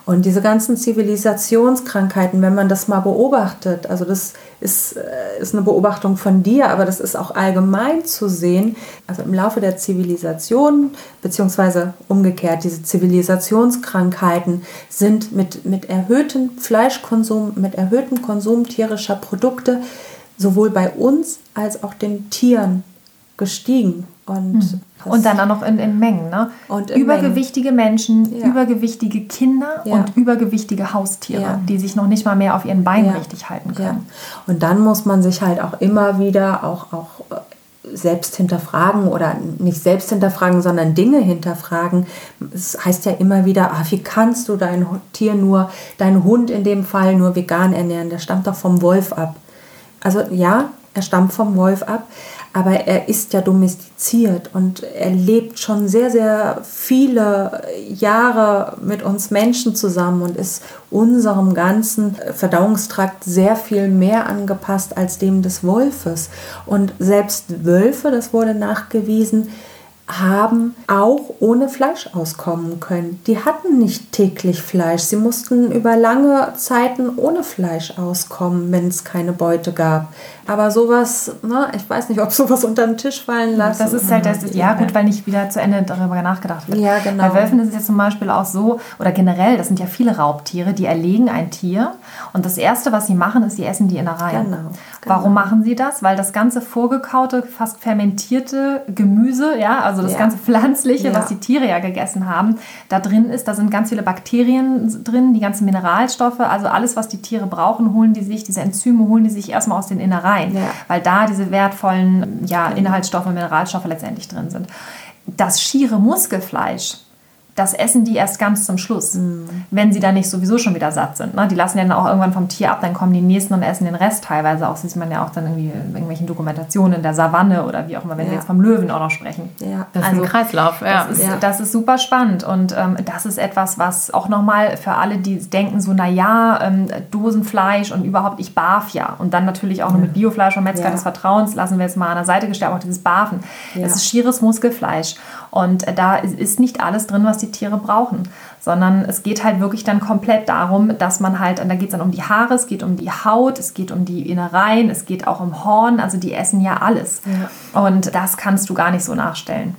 Und diese ganzen Zivilisationskrankheiten, wenn man das mal beobachtet, also das ist, äh, ist eine Beobachtung von dir, aber das ist auch allgemein zu sehen, also im Laufe der Zivilisation, beziehungsweise umgekehrt, diese Zivilisationskrankheiten sind mit, mit erhöhtem Fleischkonsum, mit erhöhtem Konsum tierischer Produkte sowohl bei uns als auch den Tieren gestiegen. Und, mhm. und dann auch noch in, in Mengen. Ne? Und in übergewichtige Mengen. Menschen, ja. übergewichtige Kinder ja. und übergewichtige Haustiere, ja. die sich noch nicht mal mehr auf ihren Beinen richtig halten können. Und dann muss man sich halt auch immer wieder auch, auch äh, selbst hinterfragen oder nicht selbst hinterfragen, sondern Dinge hinterfragen. Es heißt ja immer wieder, ah, wie kannst du dein Tier nur, deinen Hund in dem Fall nur vegan ernähren? Der stammt doch vom Wolf ab. Also ja, er stammt vom Wolf ab, aber er ist ja domestiziert und er lebt schon sehr, sehr viele Jahre mit uns Menschen zusammen und ist unserem ganzen Verdauungstrakt sehr viel mehr angepasst als dem des Wolfes. Und selbst Wölfe, das wurde nachgewiesen, haben auch ohne Fleisch auskommen können. Die hatten nicht täglich Fleisch. Sie mussten über lange Zeiten ohne Fleisch auskommen, wenn es keine Beute gab. Aber sowas, ne, ich weiß nicht, ob sowas unter den Tisch fallen lassen. Das ist halt, das, ja gut, weil nicht wieder zu Ende darüber nachgedacht wird. Ja, genau. Bei Wölfen ist es jetzt zum Beispiel auch so, oder generell, das sind ja viele Raubtiere, die erlegen ein Tier und das Erste, was sie machen, ist, sie essen die Innereien. Genau, genau. Warum machen sie das? Weil das ganze vorgekaute, fast fermentierte Gemüse, ja, also das ja. ganze Pflanzliche, ja. was die Tiere ja gegessen haben, da drin ist, da sind ganz viele Bakterien drin, die ganzen Mineralstoffe, also alles, was die Tiere brauchen, holen die sich, diese Enzyme holen die sich erstmal aus den Innereien weil da diese wertvollen ja, Inhaltsstoffe, Mineralstoffe letztendlich drin sind. das schiere Muskelfleisch das essen die erst ganz zum Schluss, mhm. wenn sie dann nicht sowieso schon wieder satt sind. Ne? Die lassen ja dann auch irgendwann vom Tier ab, dann kommen die nächsten und essen den Rest teilweise auch. sieht man ja auch dann irgendwie in irgendwelchen Dokumentationen in der Savanne oder wie auch immer, wenn ja. wir jetzt vom Löwen auch noch sprechen. Ja, das also, ist ein Kreislauf. Ja. Das, ist, ja. das ist super spannend und ähm, das ist etwas, was auch nochmal für alle, die denken so, naja, ähm, Dosenfleisch und überhaupt, ich barf ja. Und dann natürlich auch noch mit Biofleisch und Metzger des Vertrauens, lassen wir jetzt mal an der Seite gestellt, auch dieses Barfen. Es ist schieres Muskelfleisch und da ist nicht alles drin, was die Tiere brauchen, sondern es geht halt wirklich dann komplett darum, dass man halt, da geht es dann um die Haare, es geht um die Haut, es geht um die Innereien, es geht auch um Horn, also die essen ja alles. Ja. Und das kannst du gar nicht so nachstellen.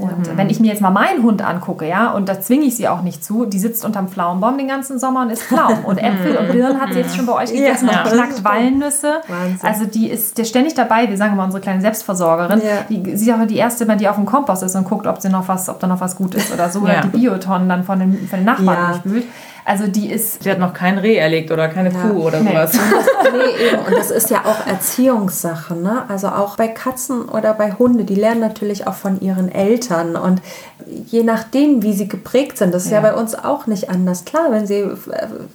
Und mhm. wenn ich mir jetzt mal meinen Hund angucke, ja, und da zwinge ich sie auch nicht zu, die sitzt unterm Pflaumenbaum den ganzen Sommer und isst Pflaumen. Und Äpfel und Birnen hat sie jetzt schon bei euch gegessen ja. und knackt Walnüsse. Wahnsinn. Also die ist der ständig dabei, wir sagen immer unsere kleine Selbstversorgerin. Ja. Die, sie ist auch die erste, die auf dem Kompost ist und guckt, ob, sie noch was, ob da noch was gut ist oder so. Ja. Oder die Biotonnen dann von den, von den Nachbarn ja. durchwühlt. Also die ist. Sie hat noch kein Reh erlegt oder keine ja. Kuh oder nee. sowas. nee, eben. Und das ist ja auch Erziehungssache. Ne? Also auch bei Katzen oder bei Hunde, die lernen natürlich auch von ihren Eltern. Und je nachdem, wie sie geprägt sind, das ist ja, ja bei uns auch nicht anders. Klar, wenn sie äh,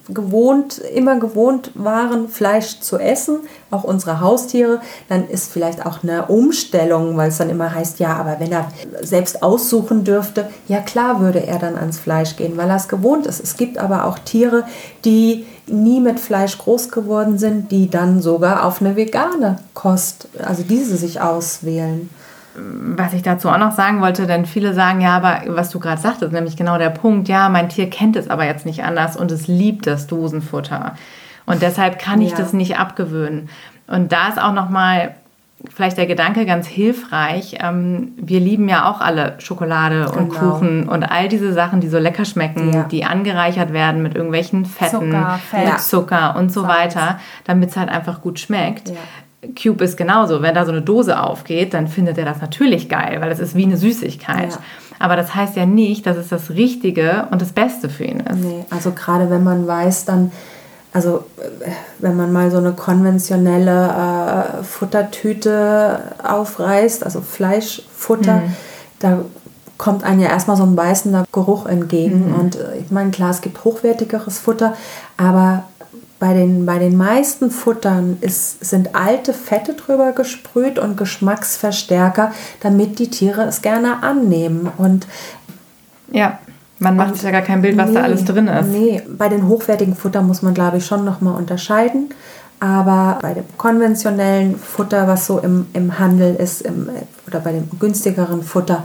gewohnt, immer gewohnt waren, Fleisch zu essen, auch unsere Haustiere, dann ist vielleicht auch eine Umstellung, weil es dann immer heißt, ja, aber wenn er selbst aussuchen dürfte, ja klar würde er dann ans Fleisch gehen, weil er es gewohnt ist. Es gibt aber auch Tiere, die nie mit Fleisch groß geworden sind, die dann sogar auf eine vegane Kost, also diese sich auswählen was ich dazu auch noch sagen wollte, denn viele sagen ja, aber was du gerade sagtest, nämlich genau der Punkt, ja, mein Tier kennt es aber jetzt nicht anders und es liebt das Dosenfutter. Und deshalb kann ich ja. das nicht abgewöhnen. Und da ist auch nochmal vielleicht der Gedanke ganz hilfreich. Ähm, wir lieben ja auch alle Schokolade genau. und Kuchen und all diese Sachen, die so lecker schmecken, ja. die angereichert werden mit irgendwelchen Fetten, Zucker, Fett. mit Zucker und so Salz. weiter, damit es halt einfach gut schmeckt. Ja. Cube ist genauso. Wenn da so eine Dose aufgeht, dann findet er das natürlich geil, weil es ist wie eine Süßigkeit. Ja. Aber das heißt ja nicht, dass es das Richtige und das Beste für ihn ist. Nee, also gerade wenn man weiß, dann also wenn man mal so eine konventionelle äh, Futtertüte aufreißt, also Fleischfutter, mhm. da kommt einem ja erstmal so ein beißender Geruch entgegen. Mhm. Und äh, ich meine, klar, es gibt hochwertigeres Futter, aber bei den, bei den meisten Futtern ist, sind alte Fette drüber gesprüht und Geschmacksverstärker, damit die Tiere es gerne annehmen. Und ja. Man macht sich ja gar kein Bild, was nee, da alles drin ist. Nee, bei den hochwertigen Futter muss man, glaube ich, schon nochmal unterscheiden. Aber bei dem konventionellen Futter, was so im, im Handel ist, im, oder bei dem günstigeren Futter,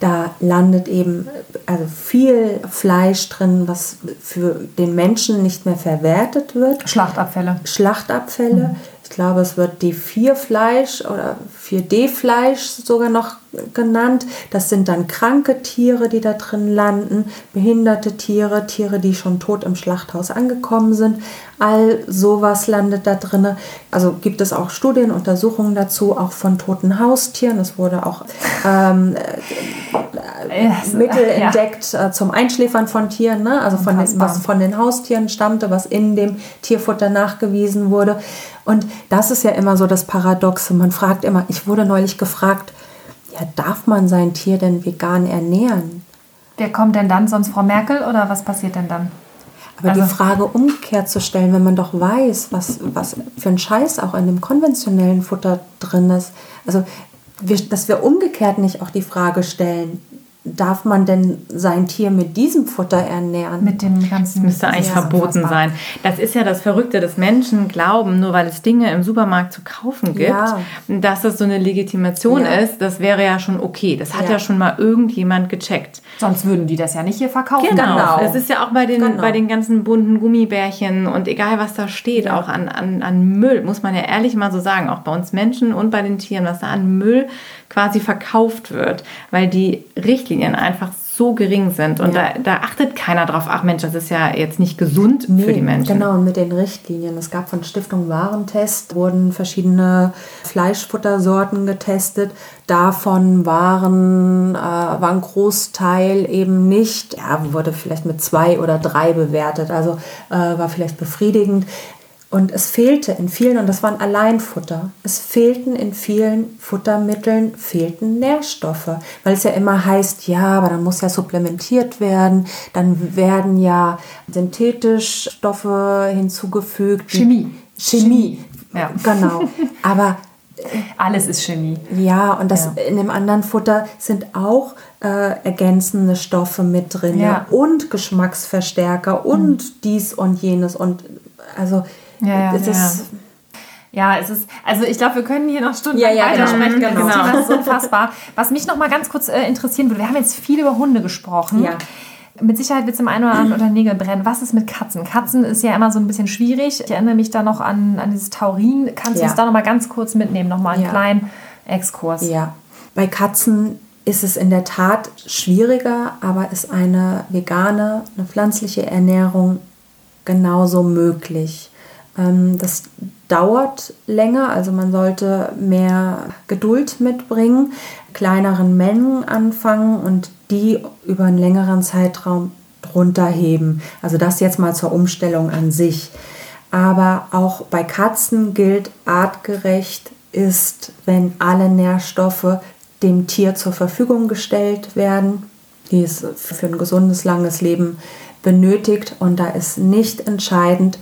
da landet eben also viel Fleisch drin, was für den Menschen nicht mehr verwertet wird. Schlachtabfälle. Schlachtabfälle. Mhm. Ich glaube, es wird D4-Fleisch oder 4D-Fleisch sogar noch genannt. Das sind dann kranke Tiere, die da drin landen, behinderte Tiere, Tiere, die schon tot im Schlachthaus angekommen sind. All sowas landet da drin. Also gibt es auch Studienuntersuchungen dazu, auch von toten Haustieren. Es wurde auch ähm, äh, Mittel ja. entdeckt äh, zum Einschläfern von Tieren, ne? also von den, was von den Haustieren stammte, was in dem Tierfutter nachgewiesen wurde. Und das ist ja immer so das Paradoxe. Man fragt immer, ich wurde neulich gefragt, ja, darf man sein Tier denn vegan ernähren? Wer kommt denn dann? Sonst Frau Merkel oder was passiert denn dann? Aber also, die Frage umgekehrt zu stellen, wenn man doch weiß, was, was für ein Scheiß auch in dem konventionellen Futter drin ist. Also, wir, dass wir umgekehrt nicht auch die Frage stellen, darf man denn sein Tier mit diesem Futter ernähren? Mit dem ganzen. Das müsste eigentlich verboten unfassbar. sein. Das ist ja das Verrückte, dass Menschen glauben, nur weil es Dinge im Supermarkt zu kaufen gibt, ja. dass es so eine Legitimation ja. ist. Das wäre ja schon okay. Das hat ja. ja. schon mal irgendjemand gecheckt. Sonst würden die das ja nicht hier verkaufen. Genau. genau. Das ist ja auch bei den, genau. bei den ganzen bunten Gummibärchen und egal was da steht, auch an, an, an Müll, muss man ja ehrlich mal so sagen, auch bei uns Menschen und bei den Tieren, was da an Müll quasi verkauft wird, weil die Richtlinien einfach so gering sind und ja. da, da, achtet keiner drauf, ach Mensch, das ist ja jetzt nicht gesund nee, für die Menschen. Genau, und mit den Richtlinien. Es gab von Stiftung Warentest, wurden verschiedene Fleischfuttersorten getestet. Davon waren, äh, war ein Großteil eben nicht, ja, wurde vielleicht mit zwei oder drei bewertet, also äh, war vielleicht befriedigend. Und es fehlte in vielen, und das waren Alleinfutter, es fehlten in vielen Futtermitteln, fehlten Nährstoffe, weil es ja immer heißt, ja, aber dann muss ja supplementiert werden, dann werden ja synthetisch Stoffe hinzugefügt. Chemie. Chemie, ja. genau. Aber alles ist Chemie. Ja, und das ja. in dem anderen Futter sind auch äh, ergänzende Stoffe mit drin ja. und Geschmacksverstärker und mhm. dies und jenes und also ja, ja, es ist, ja. es ist, also ich glaube, wir können hier noch Stunden ja, ja, weitersprechen. Genau. genau. Das ist unfassbar. Was mich noch mal ganz kurz äh, interessieren würde, wir haben jetzt viel über Hunde gesprochen. Ja. Mit Sicherheit wird es im einen oder anderen unter Nägel brennen. Was ist mit Katzen? Katzen ist ja immer so ein bisschen schwierig. Ich erinnere mich da noch an, an dieses Taurin. Kannst du uns da noch mal ganz kurz mitnehmen? Noch mal einen kleinen Exkurs. Ja, bei Katzen ist es in der Tat schwieriger, aber ist eine vegane, eine pflanzliche Ernährung genauso möglich. Ähm, das dauert länger, also man sollte mehr Geduld mitbringen, kleineren Mengen anfangen und die über einen längeren Zeitraum drunter heben. Also das jetzt mal zur Umstellung an sich. Aber auch bei Katzen gilt artgerecht ist, wenn alle Nährstoffe dem Tier zur Verfügung gestellt werden, die es für ein gesundes, langes Leben benötigt. Und da ist nicht entscheidend,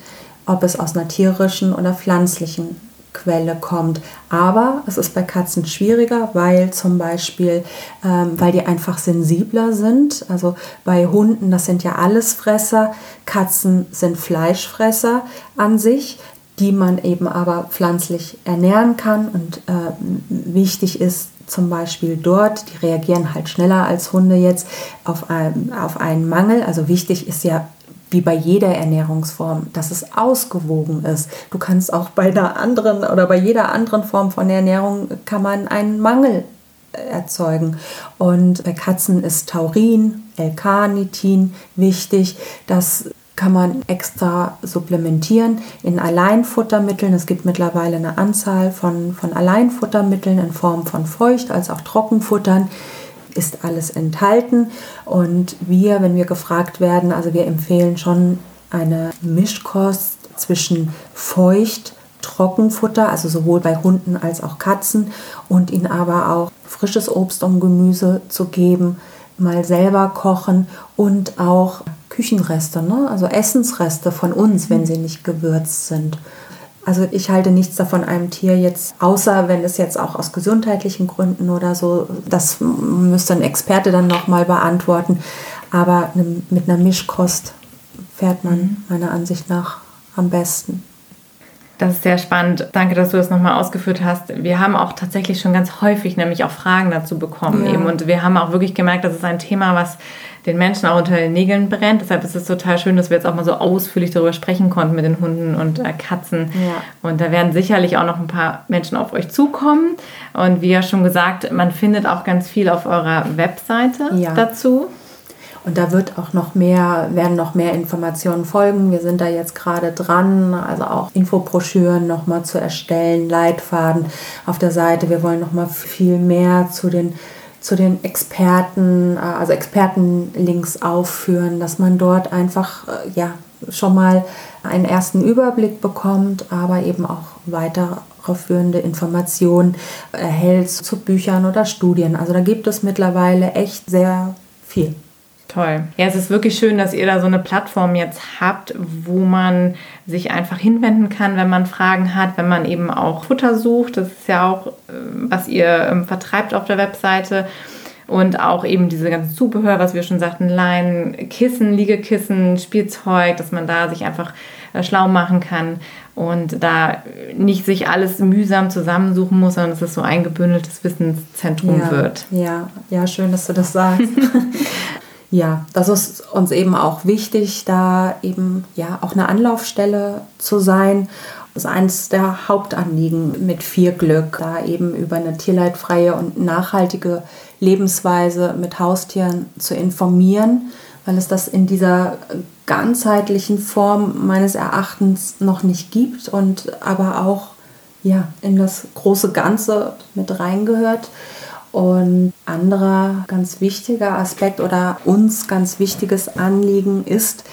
ob es aus einer tierischen oder pflanzlichen Quelle kommt. Aber es ist bei Katzen schwieriger, weil zum Beispiel, ähm, weil die einfach sensibler sind. Also bei Hunden, das sind ja Allesfresser, Katzen sind Fleischfresser an sich, die man eben aber pflanzlich ernähren kann. Und äh, wichtig ist zum Beispiel dort, die reagieren halt schneller als Hunde jetzt auf, ein, auf einen Mangel. Also wichtig ist ja wie bei jeder Ernährungsform, dass es ausgewogen ist. Du kannst auch bei einer anderen oder bei jeder anderen Form von Ernährung kann man einen Mangel erzeugen. Und bei Katzen ist Taurin, L-Carnitin wichtig. Das kann man extra supplementieren in Alleinfuttermitteln. Es gibt mittlerweile eine Anzahl von, von Alleinfuttermitteln in Form von Feucht- als auch Trockenfuttern ist alles enthalten. Und wir, wenn wir gefragt werden, also wir empfehlen schon eine Mischkost zwischen feucht, Trockenfutter, also sowohl bei Hunden als auch Katzen und ihnen aber auch frisches Obst und Gemüse zu geben, mal selber kochen und auch Küchenreste, ne? also Essensreste von uns, wenn sie nicht gewürzt sind. Also ich halte nichts davon einem Tier jetzt, außer wenn es jetzt auch aus gesundheitlichen Gründen oder so, das müsste ein Experte dann nochmal beantworten. Aber mit einer Mischkost fährt man mhm. meiner Ansicht nach am besten. Das ist sehr spannend. Danke, dass du das nochmal ausgeführt hast. Wir haben auch tatsächlich schon ganz häufig nämlich auch Fragen dazu bekommen. Ja. Eben. Und wir haben auch wirklich gemerkt, das ist ein Thema, was den Menschen auch unter den Nägeln brennt. Deshalb ist es total schön, dass wir jetzt auch mal so ausführlich darüber sprechen konnten mit den Hunden und äh, Katzen. Ja. Und da werden sicherlich auch noch ein paar Menschen auf euch zukommen. Und wie ja schon gesagt, man findet auch ganz viel auf eurer Webseite ja. dazu. Und da wird auch noch mehr, werden noch mehr Informationen folgen. Wir sind da jetzt gerade dran, also auch Infobroschüren nochmal zu erstellen, Leitfaden auf der Seite. Wir wollen nochmal viel mehr zu den zu den Experten, äh, also Expertenlinks aufführen, dass man dort einfach äh, ja, schon mal einen ersten Überblick bekommt, aber eben auch weiterführende Informationen erhält zu Büchern oder Studien. Also da gibt es mittlerweile echt sehr viel. Toll. Ja, es ist wirklich schön, dass ihr da so eine Plattform jetzt habt, wo man sich einfach hinwenden kann, wenn man Fragen hat, wenn man eben auch Futter sucht. Das ist ja auch, ähm, was ihr ähm, vertreibt auf der Webseite. Und auch eben diese ganzen Zubehör, was wir schon sagten, Leinen, Kissen, Liegekissen, Spielzeug, dass man da sich einfach äh, schlau machen kann und da nicht sich alles mühsam zusammensuchen muss, sondern dass es so ein gebündeltes Wissenszentrum ja, wird. Ja, ja, schön, dass du das sagst. ja, das ist uns eben auch wichtig, da eben ja auch eine Anlaufstelle zu sein. Das ist eines der Hauptanliegen mit viel Glück, da eben über eine tierleidfreie und nachhaltige Lebensweise mit Haustieren zu informieren, weil es das in dieser ganzheitlichen Form meines Erachtens noch nicht gibt und aber auch ja, in das große Ganze mit reingehört. Und anderer ganz wichtiger Aspekt oder uns ganz wichtiges Anliegen ist,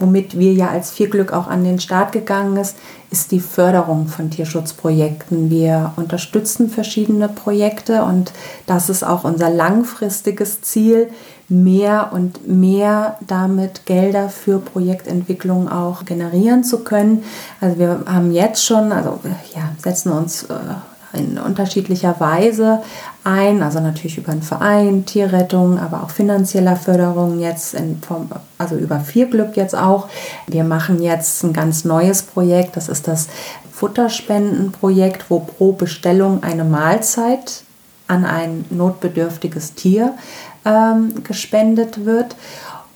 womit wir ja als Vierglück auch an den Start gegangen ist, ist die Förderung von Tierschutzprojekten. Wir unterstützen verschiedene Projekte und das ist auch unser langfristiges Ziel, mehr und mehr damit Gelder für Projektentwicklung auch generieren zu können. Also wir haben jetzt schon, also ja, setzen uns äh, in unterschiedlicher Weise ein, also natürlich über einen Verein, Tierrettung, aber auch finanzieller Förderung jetzt in Form, also über Vierglück jetzt auch. Wir machen jetzt ein ganz neues Projekt, das ist das Futterspendenprojekt, wo pro Bestellung eine Mahlzeit an ein notbedürftiges Tier ähm, gespendet wird.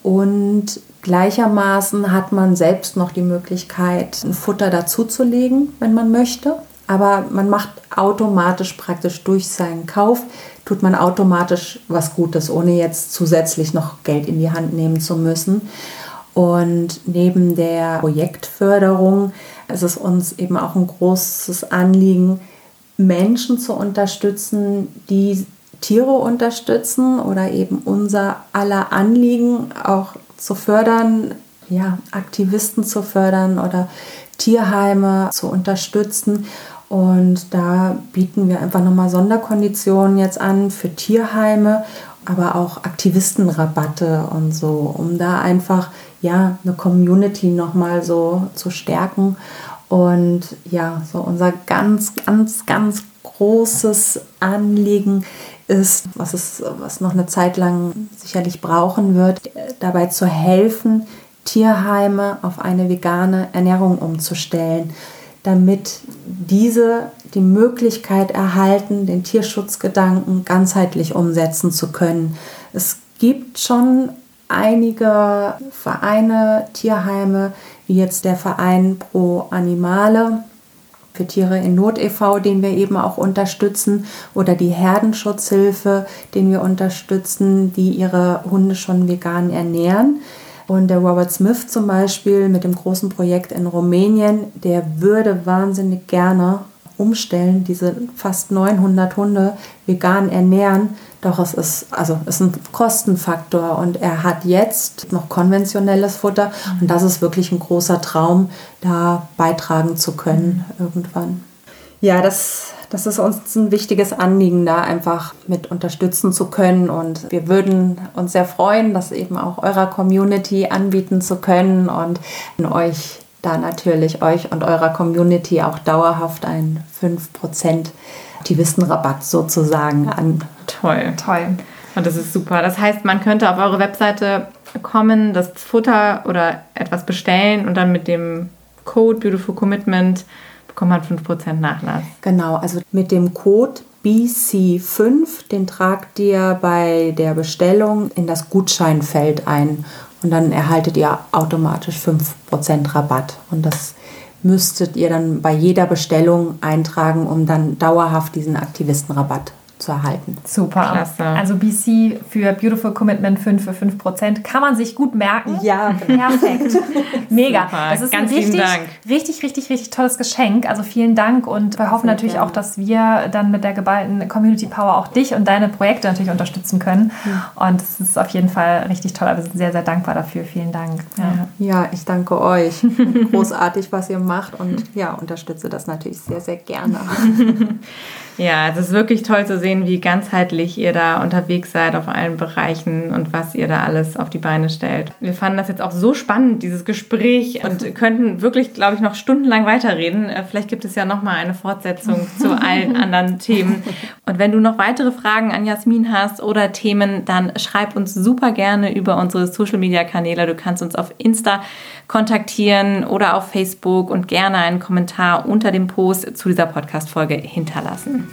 Und gleichermaßen hat man selbst noch die Möglichkeit, ein Futter dazuzulegen, wenn man möchte aber man macht automatisch praktisch durch seinen Kauf, tut man automatisch was Gutes, ohne jetzt zusätzlich noch Geld in die Hand nehmen zu müssen. Und neben der Projektförderung ist es uns eben auch ein großes Anliegen, Menschen zu unterstützen, die Tiere unterstützen oder eben unser aller Anliegen auch zu fördern, ja, Aktivisten zu fördern oder Tierheime zu unterstützen und da bieten wir einfach nochmal Sonderkonditionen jetzt an für Tierheime, aber auch Aktivistenrabatte und so, um da einfach ja eine Community nochmal so zu stärken. Und ja, so unser ganz, ganz, ganz großes Anliegen ist, was es, was noch eine Zeit lang sicherlich brauchen wird, dabei zu helfen, Tierheime auf eine vegane Ernährung umzustellen damit diese die Möglichkeit erhalten, den Tierschutzgedanken ganzheitlich umsetzen zu können. Es gibt schon einige Vereine, Tierheime, wie jetzt der Verein Pro Animale für Tiere in Not e.V., den wir eben auch unterstützen, oder die Herdenschutzhilfe, den wir unterstützen, die ihre Hunde schon vegan ernähren. Und der Robert Smith zum Beispiel mit dem großen Projekt in Rumänien, der würde wahnsinnig gerne umstellen, diese fast 900 Hunde vegan ernähren. Doch es ist, also es ist ein Kostenfaktor und er hat jetzt noch konventionelles Futter und das ist wirklich ein großer Traum, da beitragen zu können irgendwann. Ja, das das ist uns ein wichtiges Anliegen, da einfach mit unterstützen zu können. Und wir würden uns sehr freuen, das eben auch eurer Community anbieten zu können und euch da natürlich euch und eurer Community auch dauerhaft einen 5% Aktivistenrabatt sozusagen an. Toll. Toll. Und das ist super. Das heißt, man könnte auf eure Webseite kommen, das Futter oder etwas bestellen und dann mit dem Code Beautiful Commitment bekommt man 5% Nachlass. Genau, also mit dem Code BC5, den tragt ihr bei der Bestellung in das Gutscheinfeld ein und dann erhaltet ihr automatisch 5% Rabatt. Und das müsstet ihr dann bei jeder Bestellung eintragen, um dann dauerhaft diesen Aktivistenrabatt zu erhalten. Super. Klasse. Also BC für Beautiful Commitment 5 für 5 Prozent kann man sich gut merken. Ja, perfekt. Mega. Super. Das ist Ganz ein richtig, richtig, richtig, richtig tolles Geschenk. Also vielen Dank und wir hoffen Sehr natürlich gerne. auch, dass wir dann mit der geballten Community Power auch dich und deine Projekte natürlich unterstützen können. Und es ist auf jeden Fall richtig toll. Wir sind sehr, sehr dankbar dafür. Vielen Dank. Ja, ja ich danke euch. Großartig, was ihr macht und ja, unterstütze das natürlich sehr, sehr gerne. Ja, es ist wirklich toll zu sehen, wie ganzheitlich ihr da unterwegs seid auf allen Bereichen und was ihr da alles auf die Beine stellt. Wir fanden das jetzt auch so spannend, dieses Gespräch und könnten wirklich, glaube ich, noch stundenlang weiterreden. Äh, vielleicht gibt es ja noch mal eine Fortsetzung zu allen anderen Themen. Und wenn du noch weitere Fragen an Jasmin hast oder Themen, dann schreib uns super gerne über unsere Social Media Kanäle. Du kannst uns auf Insta kontaktieren oder auf Facebook und gerne einen Kommentar unter dem Post zu dieser Podcast-Folge hinterlassen.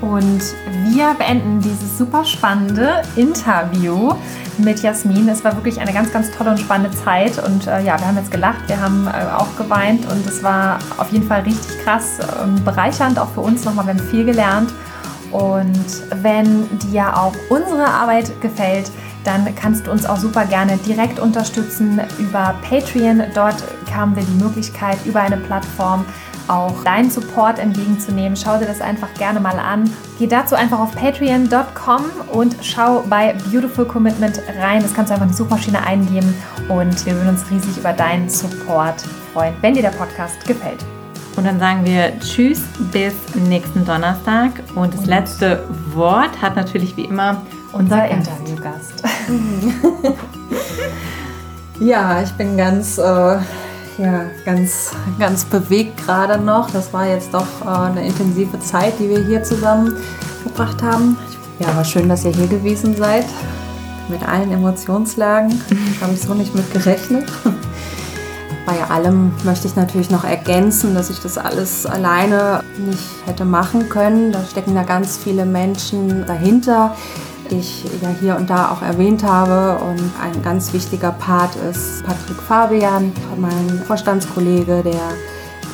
Und wir beenden dieses super spannende Interview mit Jasmin. Es war wirklich eine ganz, ganz tolle und spannende Zeit. Und äh, ja, wir haben jetzt gelacht, wir haben äh, auch geweint und es war auf jeden Fall richtig krass und bereichernd auch für uns nochmal. Wir haben viel gelernt. Und wenn dir auch unsere Arbeit gefällt, dann kannst du uns auch super gerne direkt unterstützen über Patreon. Dort haben wir die Möglichkeit, über eine Plattform auch deinen Support entgegenzunehmen. Schau dir das einfach gerne mal an. Geh dazu einfach auf patreon.com und schau bei Beautiful Commitment rein. Das kannst du einfach in die Suchmaschine eingeben und wir würden uns riesig über deinen Support freuen, wenn dir der Podcast gefällt. Und dann sagen wir Tschüss bis nächsten Donnerstag. Und das letzte Wort hat natürlich wie immer unser Interviewgast. ja, ich bin ganz, äh, ja, ganz, ganz bewegt gerade noch. Das war jetzt doch äh, eine intensive Zeit, die wir hier zusammen verbracht haben. Ja, war schön, dass ihr hier gewesen seid. Mit allen Emotionslagen. Habe ich so nicht mit gerechnet. Bei allem möchte ich natürlich noch ergänzen, dass ich das alles alleine nicht hätte machen können. Da stecken da ganz viele Menschen dahinter, die ich ja hier und da auch erwähnt habe. Und ein ganz wichtiger Part ist Patrick Fabian, mein Vorstandskollege, der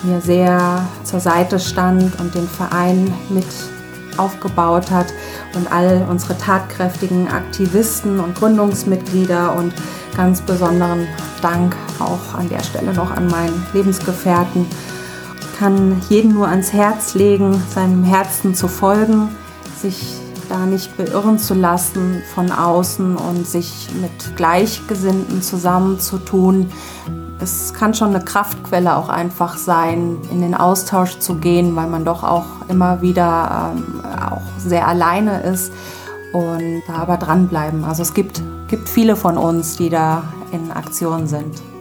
mir sehr zur Seite stand und den Verein mit aufgebaut hat und all unsere tatkräftigen Aktivisten und Gründungsmitglieder und ganz besonderen Dank auch an der Stelle noch an meinen Lebensgefährten. Ich kann jeden nur ans Herz legen, seinem Herzen zu folgen, sich da nicht beirren zu lassen von außen und sich mit Gleichgesinnten zusammenzutun. Es kann schon eine Kraftquelle auch einfach sein, in den Austausch zu gehen, weil man doch auch immer wieder ähm, auch sehr alleine ist und da aber dranbleiben. Also es gibt, gibt viele von uns, die da in Aktion sind.